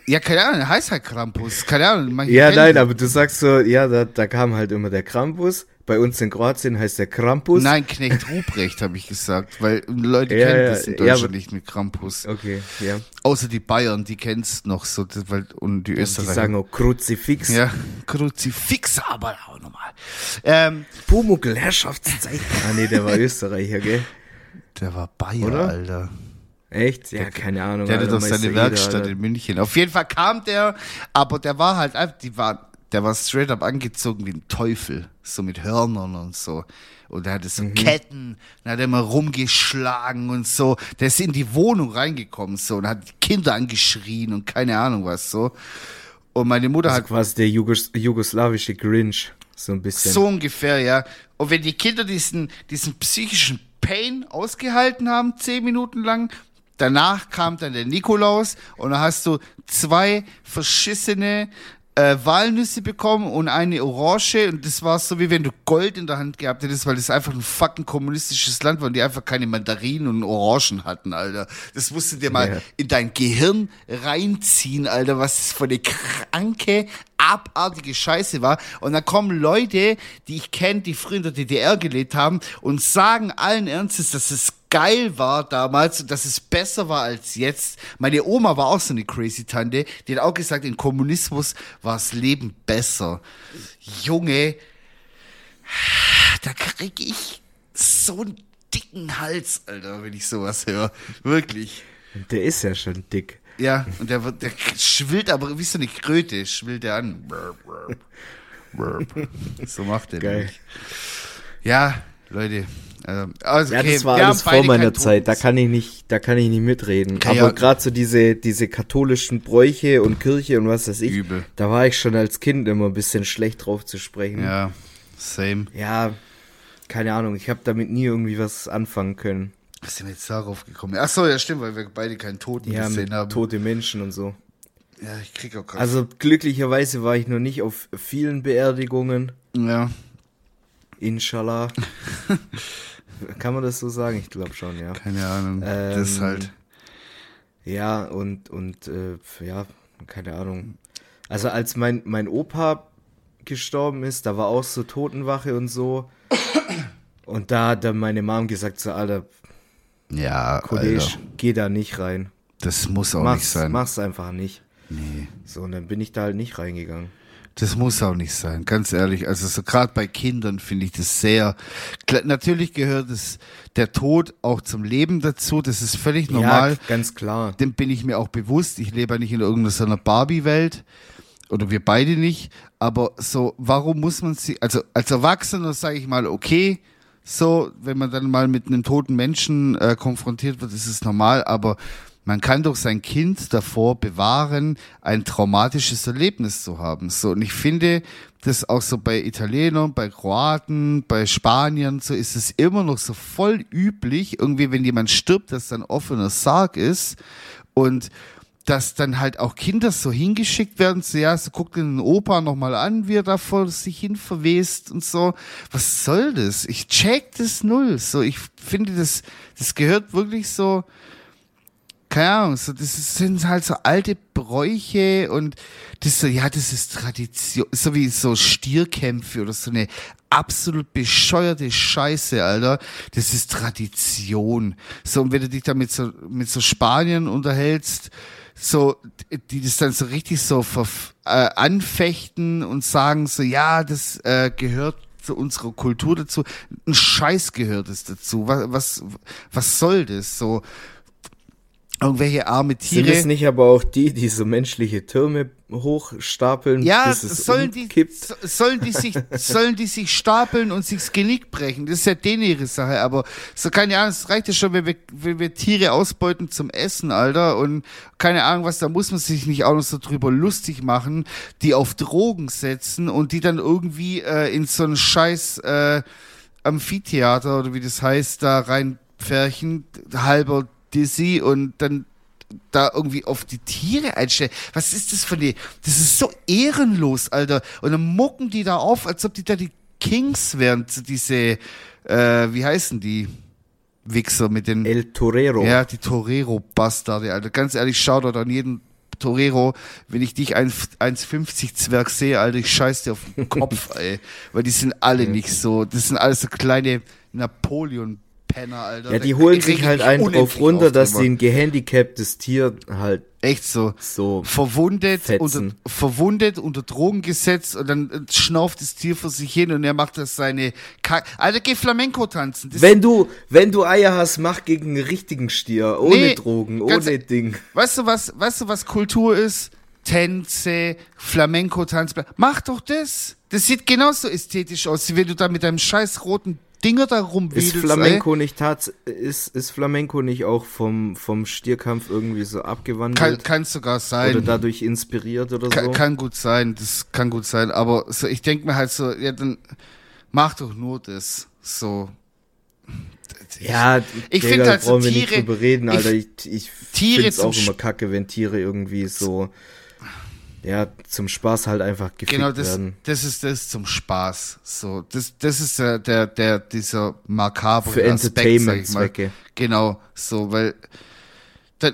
Ja, keine Ahnung, der heißt halt Krampus. Keine Ahnung. manche Ja, kennen nein, den. aber du sagst so, ja, da, da kam halt immer der Krampus. Bei uns in Kroatien heißt der Krampus. Nein, Knecht Ruprecht habe ich gesagt, weil Leute Ja, kennen ja, das in ja, Deutschland aber- nicht mit Krampus. Okay, ja. Außer die Bayern, die kennen's noch so, das, weil, und die Die Österreicher. sagen auch Kruzifix. ja, Kruzifix aber auch nochmal. Ähm, Pumuckl, Herrschaftszeit. Ah, nee, der war Österreicher, gell? der war Bayer, Oder? Alter. Echt? Ja, keine Ahnung. Der hatte doch seine Werkstatt Eder, Alter. in München. Auf jeden Fall kam der, aber der war halt einfach, die war, der war straight up angezogen wie ein Teufel. So mit Hörnern und so. Und er hatte so Mhm. Ketten, dann hat er immer rumgeschlagen und so. Der ist in die Wohnung reingekommen so und hat die Kinder angeschrien und keine Ahnung was so. Und meine Mutter Also hat quasi der Jugos jugoslawische Grinch. So ein bisschen. so ungefähr, ja. Und wenn die Kinder diesen, diesen psychischen Pain ausgehalten haben, zehn Minuten lang, danach kam dann der Nikolaus und dann hast du zwei verschissene äh, Walnüsse bekommen und eine Orange und das war so wie wenn du Gold in der Hand gehabt hättest, weil das einfach ein fucking kommunistisches Land war und die einfach keine Mandarinen und Orangen hatten, Alter. Das musst du dir mal Ja. in dein Gehirn reinziehen, Alter, was das für eine kranke, abartige Scheiße war. Und dann kommen Leute, die ich kenne, die früher in der DDR gelebt haben und sagen allen Ernstes, dass es geil war damals und dass es besser war als jetzt. Meine Oma war auch so eine crazy Tante, die hat auch gesagt, im Kommunismus war das Leben besser. Junge, da krieg ich so einen dicken Hals, Alter, wenn ich sowas höre. Wirklich. Der ist ja schon dick. Ja, und der, wird- der schwillt aber wie so eine Kröte, schwillt der an. So macht der. Geil. Ja, Leute. Ähm, Also, Ja, okay, das war alles vor meiner Zeit. Da kann ich nicht, da kann ich nicht mitreden. Kann Aber ja- gerade so diese, diese katholischen Bräuche und Kirche und was weiß ich, Übel. da war ich schon als Kind immer ein bisschen schlecht drauf zu sprechen. Ja, same. Ja, keine Ahnung. Ich habe damit nie irgendwie was anfangen können. Was sind wir jetzt darauf gekommen? Ach so, ja, stimmt, weil wir beide keinen Toten Ja, gesehen haben. tote Menschen und so. ja, ich krieg auch gerade. Also glücklicherweise war ich noch nicht auf vielen Beerdigungen. ja. Inshallah. Kann man das so sagen? Ich glaube schon, ja. Keine Ahnung. Ähm, das halt. Ja, und, und äh, ja, keine Ahnung. Also als mein, mein Opa gestorben ist, da war auch so Totenwache und so. Und da hat dann meine Mom gesagt, so, Alter, Ja, Kollege, geh da nicht rein. das muss auch nicht Mach's, sein. mach's einfach nicht. Nee. So, und dann bin ich da halt nicht reingegangen. Das muss auch nicht sein, ganz ehrlich. Also so gerade bei Kindern finde ich das sehr. Natürlich gehört es der Tod auch zum Leben dazu. Das ist völlig normal. Ja, ganz klar. Dem bin ich mir auch bewusst. Ich lebe ja nicht in irgendeiner so einer Barbie-Welt. Oder wir beide nicht. Aber so, warum muss man sie, also als Erwachsener sage ich mal, okay, so, wenn man dann mal mit einem toten Menschen äh, konfrontiert wird, ist es normal, aber man kann doch sein Kind davor bewahren, ein traumatisches Erlebnis zu haben. So, und ich finde, das auch so bei Italienern, bei Kroaten, bei Spaniern, so ist es immer noch so voll üblich, irgendwie, wenn jemand stirbt, dass dann offener Sarg ist und dass dann halt auch Kinder so hingeschickt werden, so ja, so guckt den Opa nochmal an, wie er da vor sich hin verwest und so. Was soll das? Ich check das null. So, ich finde, das, das gehört wirklich so, keine Ahnung, so, das sind halt so alte Bräuche und das so, ja, das ist Tradition, so wie so Stierkämpfe oder so eine absolut bescheuerte Scheiße, Alter. Das ist Tradition. So, und wenn du dich da mit so, mit so Spaniern unterhältst, so, die das dann so richtig so verf äh, anfechten und sagen so, ja, das äh, gehört zu unserer Kultur dazu. Ein Scheiß gehört es dazu. Was, was, was soll das? So, irgendwelche arme Sind Tiere. es nicht aber auch die, die so menschliche Türme hochstapeln, Ja, bis es sollen die, umkippt? so- sollen die sich, sollen die sich stapeln und sich's Genick brechen? Das ist ja denen ihre Sache, aber so keine Ahnung, es reicht ja schon, wenn wir, wenn wir Tiere ausbeuten zum Essen, Alter, und keine Ahnung was, da muss man sich nicht auch noch so drüber lustig machen, die auf Drogen setzen und die dann irgendwie äh, in so einen scheiß äh, Amphitheater oder wie das heißt, da reinpferchen, halber Dizzy und dann da irgendwie auf die Tiere einstellen. Was ist das für eine, das ist so ehrenlos, Alter. Und dann mucken die da auf, als ob die da die Kings, während diese, äh, wie heißen die Wichser mit den El Torero. ja, die Torero-Bastarde, Alter. Ganz ehrlich, Shoutout an jeden Torero. Wenn ich dich 1 1,50 Zwerg sehe, Alter, ich scheiß dir auf den Kopf, ey. Weil die sind alle nicht so. Das sind alles so kleine Napoleon-Penner, Alter. Ja, die Da holen sich ich halt einen drauf runter, dass sie ein gehandicaptes Tier halt Echt so. so. Verwundet, Fetzen. unter, verwundet, unter Drogen gesetzt und dann äh, schnauft das Tier vor sich hin und er macht das seine Ka Alter, geh Flamenco tanzen. Das Wenn du, wenn du Eier hast, mach gegen einen richtigen Stier. Ohne Nee, Drogen, ohne Ding. Weißt du was, weißt du was Kultur ist? Tänze, Flamenco Tanz. Mach doch das. Das sieht genauso ästhetisch aus, wie wenn du da mit deinem scheiß roten Dinger da Ist rumwedelst. Flamenco nicht tats ist, ist Flamenco nicht auch vom, vom Stierkampf irgendwie so ey. abgewandelt? Kann, kann sogar oder sein. dadurch inspiriert oder Kann, so? kann gut sein, das kann gut sein. Aber so, ich denke mir halt so, ja, dann mach doch nur das. So. ja, Ich Digga, find halt so Tiere- reden, ich- Alter. Ich, Tiere auch immer kacke, wenn Tiere irgendwie so, ja, zum Spaß halt einfach gefickt Genau, das, werden. das ist das zum Spaß. So, das, das ist der, der, der dieser makabre Für Aspekt. Entertainment-Zwecke. Genau, so, weil dann,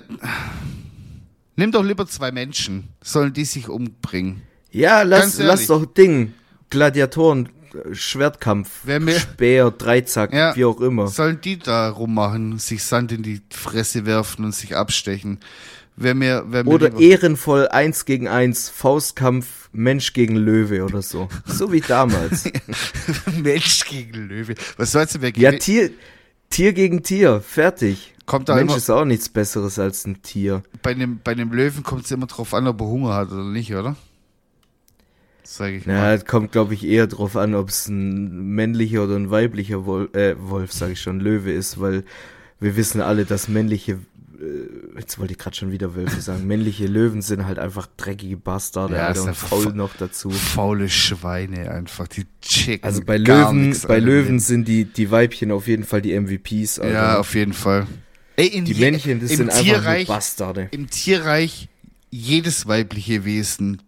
nimm doch lieber zwei Menschen, sollen die sich umbringen. Ja, lass, lass doch Ding. Gladiatoren, äh, Schwertkampf, Wer mir- Speer, Dreizack, Ja. wie auch immer. Sollen die da rummachen, sich Sand in die Fresse werfen und sich abstechen? Wer mir, wer mir Oder ehrenvoll eins gegen eins, Faustkampf, Mensch gegen Löwe oder so. So wie damals. Mensch gegen Löwe. Was meinst du, wer ja, gewinnt? Tier, Tier gegen Tier, fertig. Kommt da Mensch immer, ist auch nichts Besseres als ein Tier. bei dem, bei dem Löwen kommt es immer drauf an, ob er Hunger hat oder nicht, oder? Sag ich Ja, mal. es kommt, glaube ich, eher drauf an, ob es ein männlicher oder ein weiblicher Wolf, äh, Wolf sage ich schon, Löwe ist, weil wir wissen alle, dass männliche, jetzt wollte ich gerade schon wieder Wölfe sagen, männliche Löwen sind halt einfach dreckige Bastarde, Ja, Alter, und einfach faul fa- noch dazu. Faule Schweine einfach, die chicken. Also bei Löwen, nix, bei. Löwen sind die, die Weibchen auf jeden Fall die MVPs, Alter. Ja, auf jeden Fall. Ey, die je- Männchen, das sind einfach Tierreich, Bastarde. Im Tierreich jedes weibliche Wesen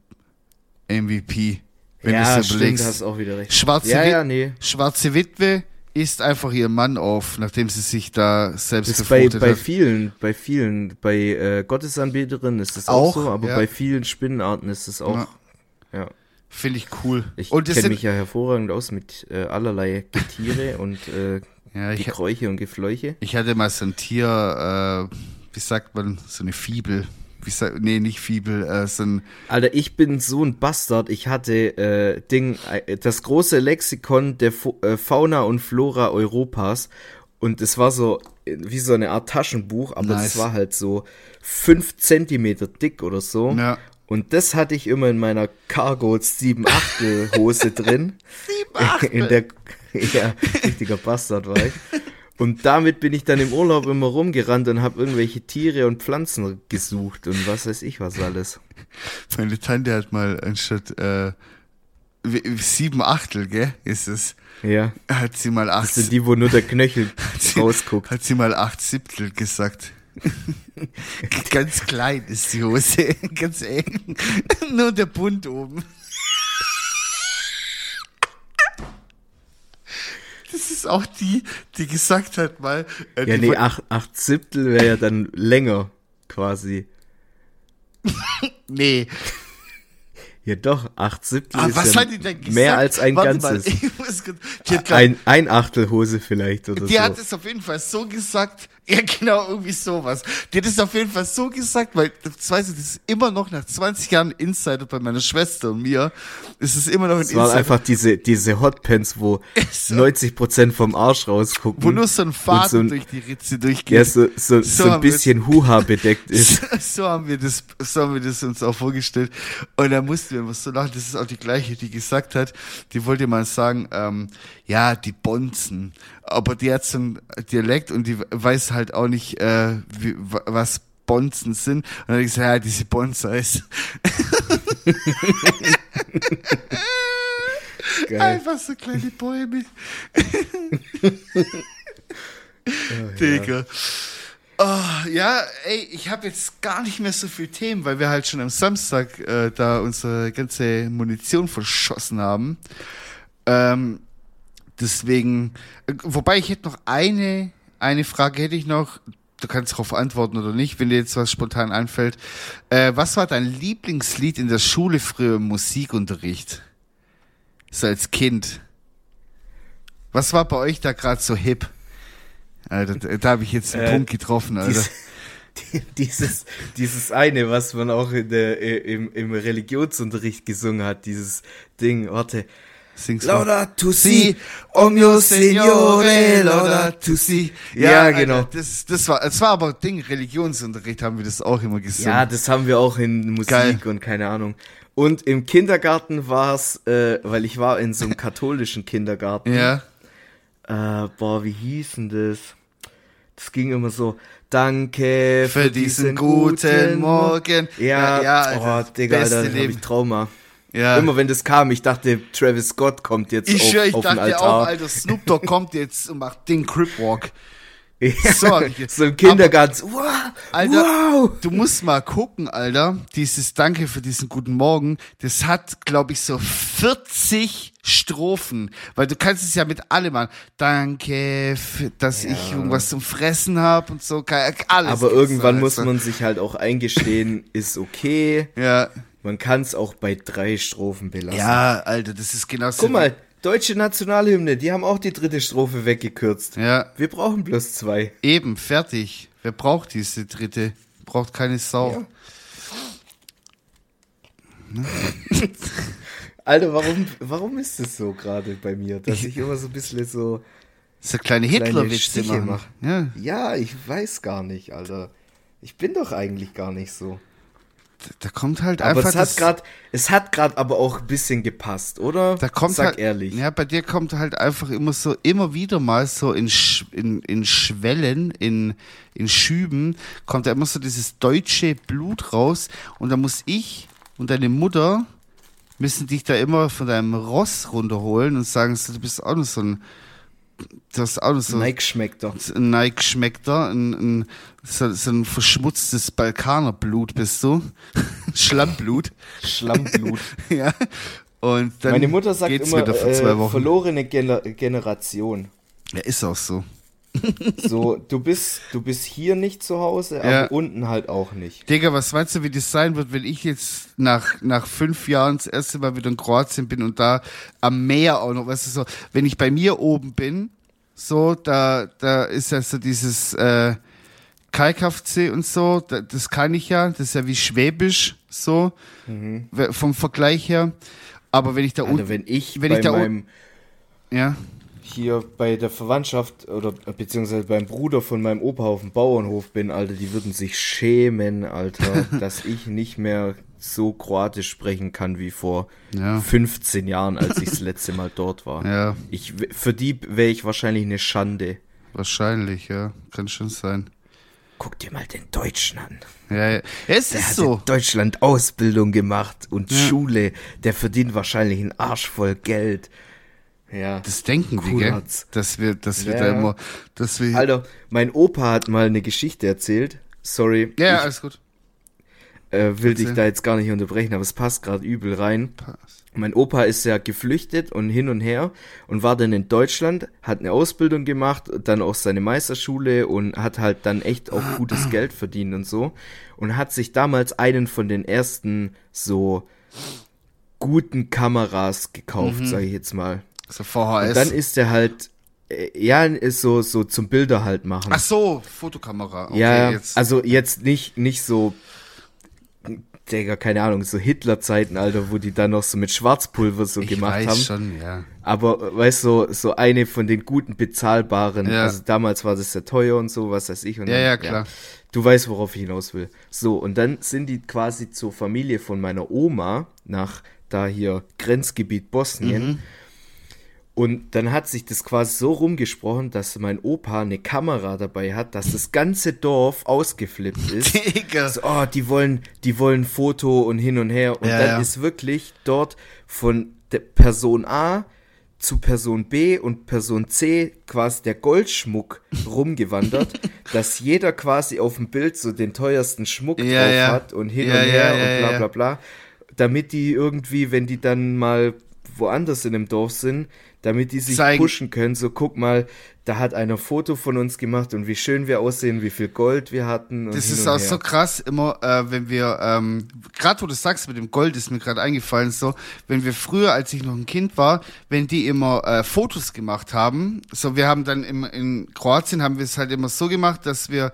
MVP. Wenn ja, du es stimmt, überlegst. hast auch wieder recht. Schwarze, Ja, ja, nee. Schwarze Witwe isst einfach ihren Mann auf, nachdem sie sich da selbst Das ist bei, bei hat. vielen, bei vielen, bei äh, Gottesanbeterinnen ist das auch, Auch, so, aber ja. bei vielen Spinnenarten ist es auch. Ja. Ja. Finde ich cool. Ich das kenne mich ja hervorragend aus mit äh, allerlei Getiere und äh, ja, ich, Gekräuche und Gefleuche. ich hatte mal so ein Tier, äh, wie sagt man, so eine Fibel. Wie sag, nee, nicht Fibel, äh, ein, Alter, ich bin so ein Bastard. Ich hatte äh, Ding, äh, das große Lexikon der Fu äh, Fauna und Flora Europas. Und es war so äh, wie so eine Art Taschenbuch, aber Nice. das war halt so fünf Zentimeter dick oder so. Ja. Und das hatte ich immer in meiner Cargo 7 Achtel Hose drin. 7 In der, ja, richtiger Bastard war ich. Und damit bin ich dann im Urlaub immer rumgerannt und habe irgendwelche Tiere und Pflanzen gesucht und was weiß ich was alles. meine Tante hat mal anstatt äh, sieben Achtel, gell, ist es, Ja. hat sie mal acht, Das sind die, wo nur der Knöchel sie- rausguckt. hat sie mal acht Siebtel gesagt. ganz klein ist die Hose, ganz eng. Nur der Bund oben. Das ist auch die, die gesagt hat mal. äh, Ja, die nee, acht, acht Siebtel wäre ja dann länger, quasi. nee. Ja doch, acht Siebtel Ah, ist was ja hat die denn gesagt? mehr als ein Warte Ganzes. Mal, muss die Ein, ein Achtel Hose vielleicht oder Die so. hat es auf jeden Fall so gesagt. Ja, genau, irgendwie sowas. Die hat es auf jeden Fall so gesagt, weil, das weiß ich, das ist immer noch nach 20 Jahren Insider bei meiner Schwester und mir. Es ist immer noch ein Es waren Insider. einfach diese, diese Hotpants, wo so. 90% vom Arsch rausgucken. wo nur so ein Faden so ein- durch die Ritze durchgeht. ja, so, so, So so ein bisschen Huha bedeckt ist. so haben wir das, so haben wir das uns auch vorgestellt. Und da mussten wir immer so lachen. Das ist auch die gleiche, die gesagt hat, die wollte mal sagen, ähm, ja, die Bonzen. Aber die hat so einen Dialekt und die weiß halt auch nicht, äh, wie, wa- was Bonzen sind. Und dann hat die gesagt, ja, diese Bonsais. Geil. Einfach so kleine Bäume. Oh, Digga. Oh, ja, ey, ich habe jetzt gar nicht mehr so viel Themen, weil wir halt schon am Samstag äh, da unsere ganze Munition verschossen haben. Ähm, deswegen, äh, wobei ich hätte noch eine, eine Frage hätte ich noch. Du kannst darauf antworten oder nicht, wenn dir jetzt was spontan einfällt. Äh, was war dein Lieblingslied in der Schule früher im Musikunterricht? So als Kind. Was war bei euch da gerade so hip? Alter, da, da habe ich jetzt den Äh, Punkt getroffen, Alter. Dies, die- dieses, dieses eine, was man auch in der, im, im Religionsunterricht gesungen hat, dieses Ding, warte. Sing's mal. Laudato si, omnio signore, laudato si. Ja, Alter, genau. Das, das war, es war aber Ding, Religionsunterricht haben wir das auch immer gesungen. Ja, das haben wir auch in Musik Geil. und keine Ahnung. Und im Kindergarten war's, äh, weil ich war in so einem katholischen Kindergarten. ja. Äh, boah, wie hieß denn das? Das ging immer so, danke Für diesen guten Morgen. Ja, ja, Alter, oh, Digga, Alter, da hab Leben. ich Trauma. Ja. Immer wenn das kam, ich dachte, Travis Scott kommt jetzt ich auf, schwör, ich auf den dachte Altar. auch, Alter, Snoop Dogg kommt jetzt und macht den Crip Walk. Ja, So hab ich- so im Kindergarten. so, wow, Alter, wow. du musst mal gucken, Alter. Dieses Danke für diesen guten Morgen, das hat, glaube ich, so 40 Strophen. Weil du kannst es ja mit allem machen. Danke, dass ich irgendwas zum Fressen habe und so. Alles. Aber irgendwann muss man sich halt auch eingestehen, ist okay. Ja. Man kann es auch bei drei Strophen belassen. Ja, Alter, das ist genau so. Guck mal, deutsche Nationalhymne, die haben auch die dritte Strophe weggekürzt. Ja, Wir brauchen bloß zwei. eben, fertig. Wer braucht diese dritte? Braucht keine Sau. Ja. Alter, warum, warum ist das so gerade bei mir, dass ich immer so ein bisschen so. Das ist der kleine Kleine Hitlerwitz, Stiche den machen. mach. Ja, Ja, ich weiß gar nicht, Alter. Ich bin doch eigentlich gar nicht so. Da kommt halt Aber einfach es hat das, gerade, es hat gerade aber auch ein bisschen gepasst, oder? da kommt Sag halt, ehrlich. Ja, bei dir kommt halt einfach immer so, immer wieder mal so in, in, in Schwellen, in, in Schüben, kommt da immer so dieses deutsche Blut raus und da muss ich und deine Mutter müssen dich da immer von deinem Ross runterholen und sagen, so, du bist auch noch so ein, noch so Nike schmeckt doch. Nike schmeckt da, ein, ein, so, so ein verschmutztes Balkanerblut bist du. Schlammblut. Schlammblut. ja. Und dann Meine Mutter sagt geht's immer, wieder für zwei äh, Wochen. verlorene Gener Generation. Ja, ist auch so. So, du bist, du bist hier nicht zu Hause, aber Ja. unten halt auch nicht. Digga, was meinst du, wie das sein wird, wenn ich jetzt nach, nach fünf Jahren das erste Mal wieder in Kroatien bin und da am Meer auch noch, weißt du, so, wenn ich bei mir oben bin, so, da, da ist ja so dieses, äh, Kalkaftsee und so, da, das kann ich ja, das ist ja wie Schwäbisch, so, we- vom Vergleich her. Aber wenn ich da Mhm. Unten, wenn ich wenn bei ich da meinem, ja, hier bei der Verwandtschaft oder beziehungsweise beim Bruder von meinem Opa auf dem Bauernhof bin, Alter, die würden sich schämen, Alter, dass ich nicht mehr so Kroatisch sprechen kann wie vor Ja. 15 Jahren, als ich das letzte Mal dort war. ja, Ich, für die wäre ich wahrscheinlich eine Schande. wahrscheinlich, ja, kann schon sein. Guck dir mal den Deutschen an. Ja, ja. es Der ist hat so. in Deutschland Ausbildung gemacht und Ja. Schule. Der verdient wahrscheinlich einen Arsch voll Geld. Ja. Das denken Cool gell? hat's. Dass wir, dass wir Ja, da immer, dass wir. Alter, mein Opa hat mal eine Geschichte erzählt. Sorry, ja, ich alles gut. äh, will dich erzähl. da jetzt gar nicht unterbrechen, aber es passt gerade übel rein. Pass. Mein Opa ist ja geflüchtet und hin und her und war dann in Deutschland, hat eine Ausbildung gemacht, dann auch seine Meisterschule und hat halt dann echt auch gutes Geld verdient und so. Und hat sich damals einen von den ersten so guten Kameras gekauft, Mhm. sage ich jetzt mal. So VHS. Und dann ist er halt, äh, ja, ist so, so zum Bilder halt machen. Ach so, Fotokamera. Okay, ja, jetzt. also jetzt nicht, nicht so, Digga, keine Ahnung, so Hitler-Zeiten, Alter, wo die dann noch so mit Schwarzpulver so ich gemacht weiß haben. schon, ja. Aber weißt du, so, so eine von den guten bezahlbaren, Ja. also damals war das sehr teuer und so, was weiß ich. Und Ja, dann, ja, klar. Du weißt, worauf ich hinaus will. So, und dann sind die quasi zur Familie von meiner Oma nach da hier Grenzgebiet Bosnien. Mhm. Und dann hat sich das quasi so rumgesprochen, dass mein Opa eine Kamera dabei hat, dass das ganze Dorf ausgeflippt ist. Digga. So, oh, die wollen, die wollen Foto und hin und her. Und Ja, dann ja. ist wirklich dort von der Person A zu Person B und Person C quasi der Goldschmuck rumgewandert, dass jeder quasi auf dem Bild so den teuersten Schmuck Ja, drauf hat und hin und her und bla bla bla. Damit die irgendwie, wenn die dann mal, woanders in dem Dorf sind, damit die sich Zeigen. pushen können. So, guck mal, da hat einer Foto von uns gemacht und wie schön wir aussehen, wie viel Gold wir hatten. Das ist auch her. so krass, immer, äh, wenn wir, ähm, gerade wo du sagst mit dem Gold, ist mir gerade eingefallen, so, wenn wir früher, als ich noch ein Kind war, wenn die immer äh, Fotos gemacht haben, so, wir haben dann im, in Kroatien haben wir es halt immer so gemacht, dass wir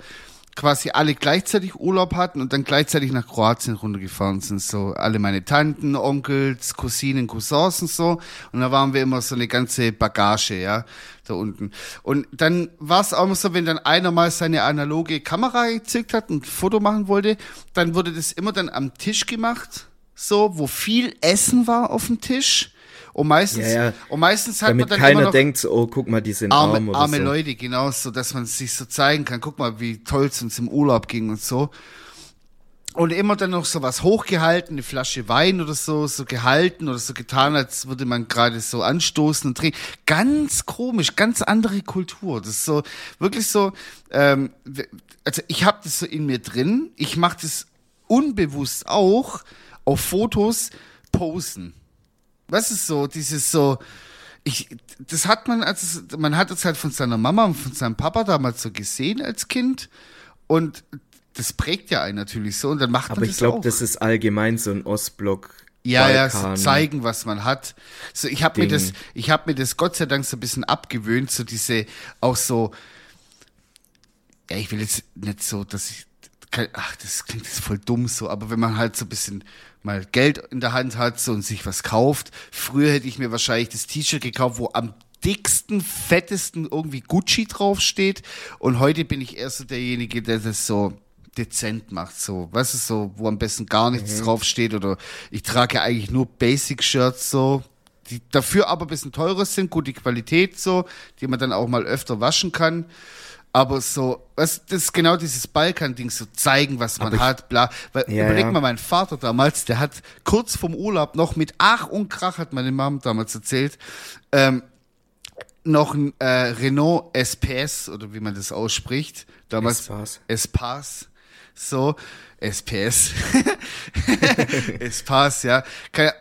quasi alle gleichzeitig Urlaub hatten und dann gleichzeitig nach Kroatien runtergefahren sind. So alle meine Tanten, Onkels, Cousinen, Cousins und so. Und da waren wir immer so eine ganze Bagage, ja, da unten. Und dann war es auch immer so, wenn dann einer mal seine analoge Kamera gezückt hat und ein Foto machen wollte, dann wurde das immer dann am Tisch gemacht, so, wo viel Essen war auf dem Tisch. Und meistens, Ja, ja. und meistens hat Damit man dann immer keiner noch denkt, oh, guck mal, die sind arm arme, oder arme so. Leute, genau, so dass man sich so zeigen kann. Guck mal, wie toll es uns im Urlaub ging und so. Und immer dann noch so was hochgehalten, eine Flasche Wein oder so, so gehalten oder so getan, als würde man gerade so anstoßen und trinken. Ganz komisch, ganz andere Kultur. Das ist so, wirklich so, ähm, also ich habe das so in mir drin. Ich mache das unbewusst auch auf Fotos posen. Was ist so, dieses so, ich, das hat man, also man hat es halt von seiner Mama und von seinem Papa damals so gesehen als Kind und das prägt ja einen natürlich so und dann macht Aber man ich das glaube, das ist allgemein so ein Ostblock. ja, ja, so zeigen, was man hat. So, ich habe mir das, ich habe mir das Gott sei Dank so ein bisschen abgewöhnt, so diese, auch so, ja, ich will jetzt nicht so, dass ich, ach, das klingt jetzt voll dumm so, aber wenn man halt so ein bisschen mal Geld in der Hand hat so und sich was kauft, früher hätte ich mir wahrscheinlich das T-Shirt gekauft, wo am dicksten, fettesten irgendwie Gucci draufsteht und heute bin ich eher so derjenige, der das so dezent macht, so, weißt du, so, wo am besten gar nichts draufsteht oder ich trage ja eigentlich nur Basic-Shirts so, die dafür aber ein bisschen teurer sind, gute Qualität so, die man dann auch mal öfter waschen kann. Aber so, was, das ist genau dieses Balkan-Ding, so zeigen, was man hat, bla. Weil, Ja, überleg ja. mal, mein Vater damals, der hat kurz vorm Urlaub noch mit Ach und Krach, hat meine Mom damals erzählt, ähm, noch ein äh, Renault SPS, oder wie man das ausspricht. Damals Espace. Espace. So, SPS. Espace, ja.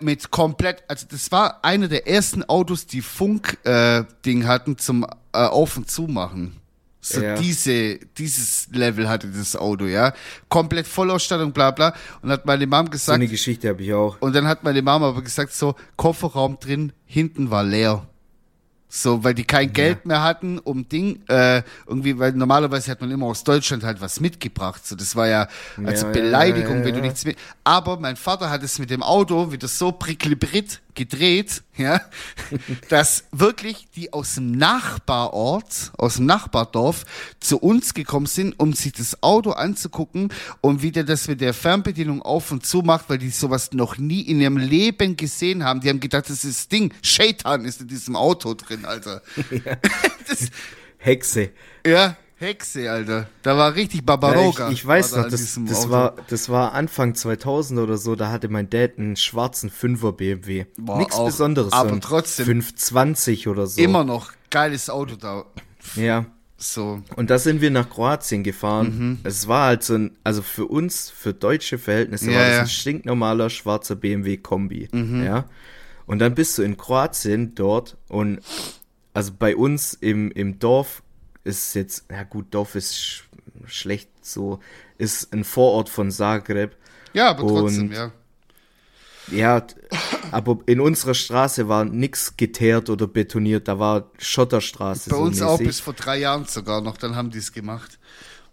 Mit komplett, also das war einer der ersten Autos, die Funk-Ding hatten zum äh, Auf- und Zumachen. So Ja. diese, dieses Level hatte das Auto, ja. Komplett Vollausstattung, bla bla. Und hat meine Mom So gesagt, eine Geschichte habe ich auch. und dann hat meine Mama aber gesagt, so, Kofferraum drin, hinten war leer. So, weil die kein Geld mehr hatten, um Ding, äh, irgendwie, weil normalerweise hat man immer aus Deutschland halt was mitgebracht. So, das war ja als Ja, ja, Beleidigung, ja, wenn du ja. nichts mit. Aber mein Vater hat es mit dem Auto wieder so prickelbrit gedreht, ja, dass wirklich die aus dem Nachbarort, aus dem Nachbardorf zu uns gekommen sind, um sich das Auto anzugucken und wie der das mit der Fernbedienung auf und zu macht, weil die sowas noch nie in ihrem Leben gesehen haben. Die haben gedacht, das ist das Ding. Shaitan ist in diesem Auto drin, Alter. das, Hexe. ja, Hexe, Alter. Da war richtig Ja, Barbaroga. ich, ich weiß war da noch, das, das, war, das war Anfang 2000 oder so, da hatte mein Dad einen schwarzen 5er BMW. Boah, Nichts auch, Besonderes. aber so trotzdem. 520 oder so. immer noch geiles Auto da. Ja. So. Und da sind wir nach Kroatien gefahren. Mhm. Es war halt so ein, also für uns, für deutsche Verhältnisse, Ja, war das ja. ein stinknormaler schwarzer BMW Kombi. Mhm. Ja. Und dann bist du in Kroatien dort und also bei uns im, im Dorf ist jetzt, ja gut, Dorf ist sch schlecht so, ist ein Vorort von Zagreb. Ja, aber trotzdem, Und ja. Ja, aber in unserer Straße war nix geteert oder betoniert, da war Schotterstraße. Bei so uns auch mäßig. bis vor drei Jahren sogar noch, dann haben die es gemacht.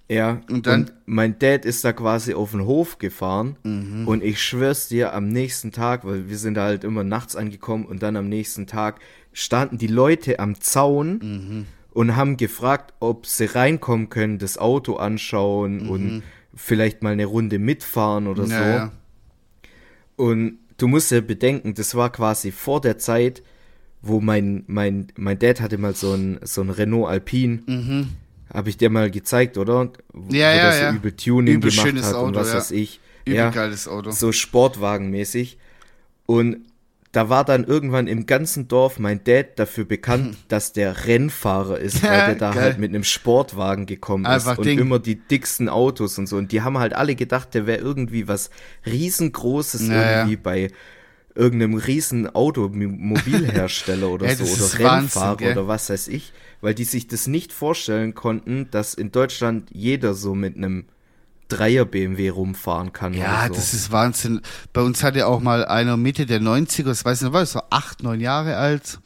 Ja, Und dann- mein Dad ist da quasi auf den Hof gefahren Mhm. und ich schwör's dir, am nächsten Tag, weil wir sind da halt immer nachts angekommen und dann am nächsten Tag standen die Leute am Zaun Mhm. Und haben gefragt, ob sie reinkommen können, das Auto anschauen und vielleicht mal eine Runde mitfahren oder Mhm. Ja, so. ja. Und du musst ja bedenken, das war quasi vor der Zeit, wo mein, mein, mein Dad hatte mal so ein, so ein Renault Alpine. Habe ich dir mal gezeigt, oder? Wo Mhm. Ja, ja, der so ja. übel Tuning Übel gemacht schönes hat und Auto, was ja. weiß ich. Übel ja, geiles Auto. so Sportwagenmäßig. Und da war dann irgendwann im ganzen Dorf mein Dad dafür bekannt, dass der Rennfahrer ist, weil der da Geil. halt mit einem Sportwagen gekommen Einfach ist und Ding. immer die dicksten Autos und so. Und die haben halt alle gedacht, der wäre irgendwie was riesengroßes Ja, ja. irgendwie bei irgendeinem riesen Automobilhersteller oder Ja, so oder Wahnsinn, Rennfahrer oder was weiß ich, weil die sich das nicht vorstellen konnten, dass in Deutschland jeder so mit einem Dreier BMW rumfahren kann. Ja, so. das ist Wahnsinn. Bei uns hatte auch mal einer Mitte der 90er, das weiß ich nicht, war so acht, neun Jahre alt.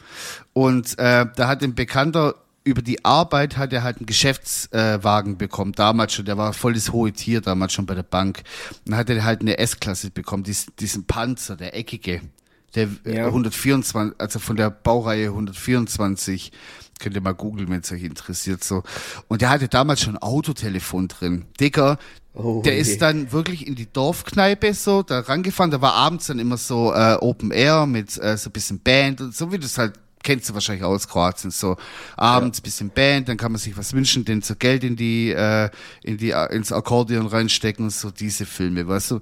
Und äh, da hat ein Bekannter über die Arbeit hat er halt einen Geschäftswagen bekommen, damals schon, der war voll das hohe Tier, damals schon bei der Bank. Dann hat er halt eine S-Klasse bekommen, diesen, diesen Panzer, der eckige, der äh, Ja. 124, also von der Baureihe 124, könnt ihr mal googeln, wenn es euch interessiert, so. Und der hatte damals schon ein Autotelefon drin. Dicker, Oh der je. ist dann wirklich in die Dorfkneipe so da rangefahren. Da war abends dann immer so äh, Open Air mit äh, so ein bisschen Band und so wie du es halt kennst du wahrscheinlich aus Kroatien so abends bisschen Band, dann kann man sich was wünschen, den so Geld in die äh, in die äh, ins Akkordeon reinstecken und so diese Filme, weißt du?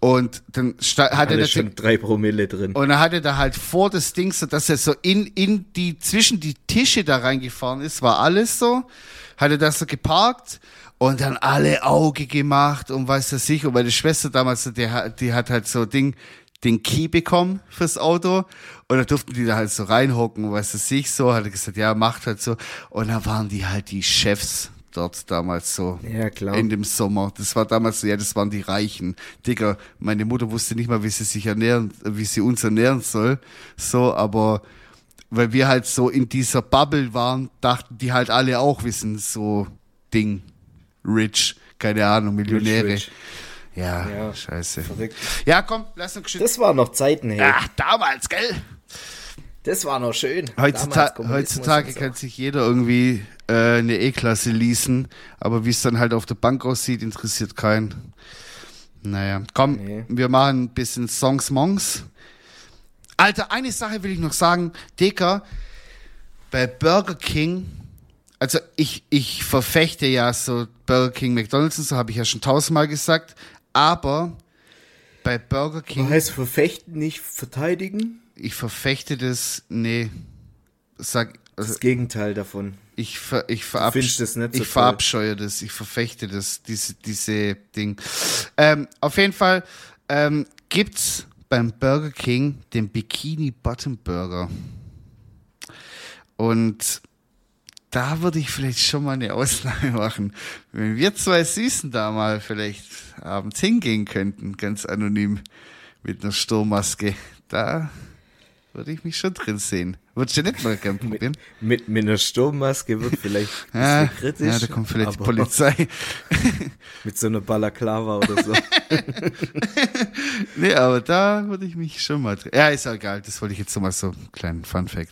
Und dann hat er Alle das schon drei Promille drin. und dann hat er da halt vor das Ding so, dass er so in, in die, zwischen die Tische da reingefahren ist, war alles so. Hat er das so geparkt und dann alle Auge gemacht und weiß das sich. Und meine Schwester damals, die, hat- die hat halt so Ding, den Key bekommen fürs Auto. Und da durften die da halt so reinhocken, und weiß das sich so. Hat er gesagt, ja, macht halt so. Und dann waren die halt die Chefs dort damals so. Ja, klar. In dem Sommer. Das war damals so, ja, das waren die Reichen. Digga, meine Mutter wusste nicht mal, wie sie sich ernähren, wie sie uns ernähren soll. So, aber weil wir halt so in dieser Bubble waren, dachten die halt alle auch, wir sind so Ding, rich, keine Ahnung, Millionäre. rich. Ja, Ja, scheiße. verrückt. Ja, komm, lass uns geschützt. Das war noch Zeiten, hey. Ach, damals, gell? Das war noch schön. Damals Heutzutage, kann sich jeder irgendwie äh, eine E-Klasse leasen, aber wie es dann halt auf der Bank aussieht, interessiert keinen. Naja, komm, Nee. wir machen ein bisschen Songs Mongs. Alter, eine Sache will ich noch sagen. Dicker, bei Burger King, also ich, ich verfechte ja so Burger King, McDonalds und so, habe ich ja schon tausendmal gesagt, aber bei Burger King heißt verfechten, nicht verteidigen? ich verfechte das, nee, sag, also Das Gegenteil davon. ich ver, ich verabsch das nicht so ich verabscheue das, ich verfechte das, diese, diese Ding. Ähm, auf jeden Fall ähm, gibt's beim Burger King den Bikini Bottom Burger. Und da würde ich vielleicht schon mal eine Ausnahme machen. Wenn wir zwei Süßen da mal vielleicht abends hingehen könnten, ganz anonym, mit einer Sturmmaske, da würde ich mich schon drin sehen. Würdest du nicht mal gern probieren? Mit, mit einer Sturmmaske wird vielleicht ein Ja, kritisch. ja, da kommt vielleicht die Polizei. Mit so einer Balaklava oder so. Nee, aber da würde ich mich schon mal drin. Ja, ist ja egal. Das wollte ich jetzt so mal so einen kleinen Fun Fact.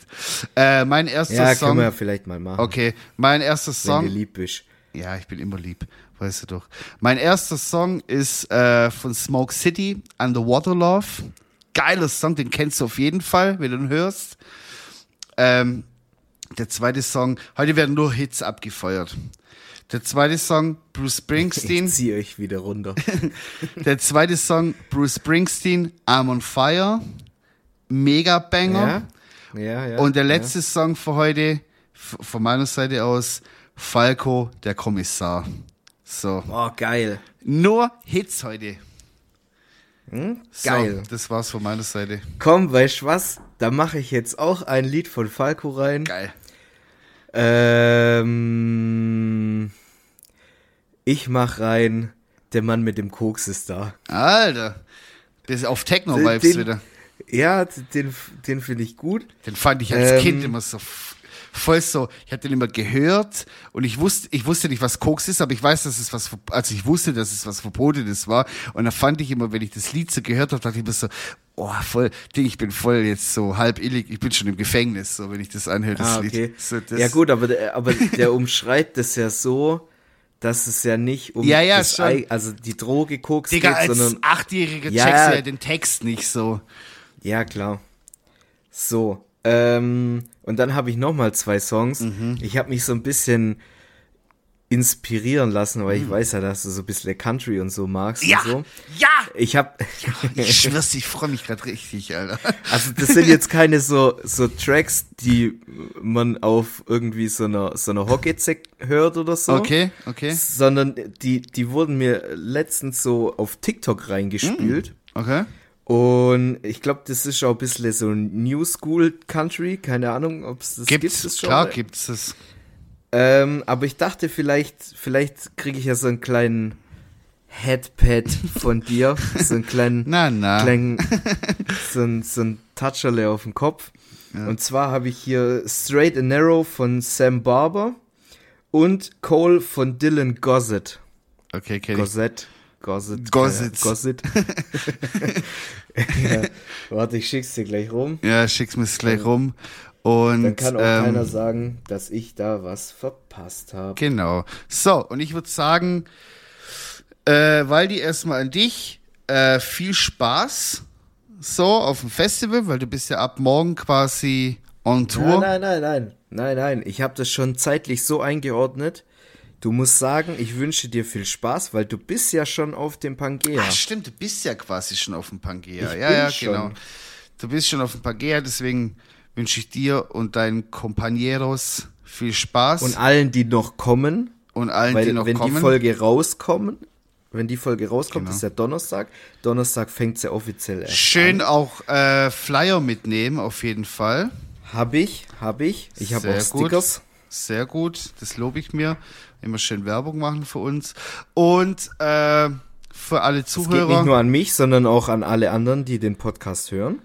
Äh, mein erster ja, können Song. wir ja vielleicht mal machen. Okay, mein erster Wenn Song. du lieb bist. Ja, ich bin immer lieb, weißt du doch. Mein erster Song ist äh, von Smoke City, Underwater Love. Geiler Song, den kennst du auf jeden Fall, wenn du ihn hörst. Ähm, der zweite Song, heute werden nur Hits abgefeuert. Der zweite Song, Bruce Springsteen. Ich zieh euch wieder runter. Der zweite Song, Bruce Springsteen, I'm on Fire. Mega Banger. ja? Ja, ja. Und der letzte Song für heute, von meiner Seite aus, Falco, der Kommissar. So. Ja. Oh, geil. Nur Hits heute. Hm? So, Geil. das war's von meiner Seite. Komm, weißt du was? Da mache ich jetzt auch ein Lied von Falco rein. Geil. Ähm, ich mach rein, der Mann mit dem Koks ist da. Alter. Das ist auf Techno-Vibes wieder. Ja, den, den finde ich gut. Den fand ich als Ähm, Kind immer so voll so. Ich hatte den immer gehört und ich wusste, ich wusste nicht, was Koks ist, aber ich weiß, dass es was, also ich wusste, dass es was Verbotenes war. Und da fand ich immer, wenn ich das Lied so gehört habe, dachte ich mir so, oh, voll, Ding, ich bin voll jetzt so halb illig, ich bin schon im Gefängnis, so wenn ich das anhöre, das Ah, okay. Lied. So, das, ja gut, aber, der- aber der umschreibt es ja so, dass es ja nicht um Ja, ja, das. Ei, also die Droge Koks Digga, geht, als sondern Achtjähriger Ja. checkst du ja den Text nicht so. Ja, klar. So, ähm, und dann habe ich noch mal zwei Songs. Mhm. Ich habe mich so ein bisschen inspirieren lassen, weil Mhm. ich weiß ja, dass du so ein bisschen Country und so magst Ja, und so. ja! Ich habe Ich schwör's, ich freue mich gerade richtig, Alter. also das sind jetzt keine so so Tracks, die man auf irgendwie so einer so einer Hockeyzeck hört oder so. Okay, okay, Sondern die die wurden mir letztens so auf TikTok reingespielt. okay. Und ich glaube, das ist auch ein bisschen so ein New School Country. Keine Ahnung, ob es das Gibt's, gibt. Das klar gibt's es. Ähm, aber ich dachte, vielleicht, vielleicht kriege ich ja so einen kleinen Headpad von dir. So einen kleinen, Na, na. kleinen so ein, so ein Toucherle auf dem Kopf. Und zwar habe ich hier Straight and Narrow von Sam Barber und Cole von Dylan Gossett. Okay, kenn ich. Gossett. Gossett. Gossett. Gossett. ja. Warte, ich schick's dir gleich rum. Ja, schick's mir gleich rum. Und Dann kann auch ähm, keiner sagen, dass ich da was verpasst habe. Genau. So, und ich würde sagen, äh, weil die erstmal an dich, äh, viel Spaß so auf dem Festival, weil du bist ja ab morgen quasi on Tour. Nein, nein, nein, nein. Nein, nein. Ich habe das schon zeitlich so eingeordnet. Du musst sagen, ich wünsche dir viel Spaß, weil du bist ja schon auf dem Pangea. Ach, stimmt, du bist ja quasi schon auf dem Pangea. Ich ja, ja, schon. genau. Du bist schon auf dem Pangea, deswegen wünsche ich dir und deinen Compañeros viel Spaß Und allen, die noch kommen, und allen, weil die noch wenn kommen. die Folge rauskommen, wenn die Folge rauskommt, Genau. ist ja Donnerstag. Donnerstag fängt sie offiziell erst Schön an. auch äh, Flyer mitnehmen, auf jeden Fall. Hab ich, hab ich. Ich habe auch Stickers. Gut. Sehr gut, das lobe ich mir. Immer schön Werbung machen für uns. Und äh, für alle Es geht Zuhörer. nicht nur an mich, sondern auch an alle anderen, die den Podcast hören.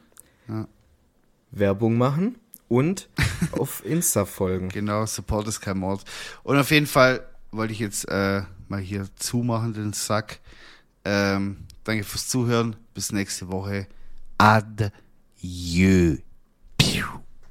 Werbung machen und auf Insta folgen. Genau, Support ist kein Mord. Und auf jeden Fall wollte ich jetzt äh, mal hier zumachen, den Sack. Ähm, danke fürs Zuhören. Bis nächste Woche. Adieu. Piu.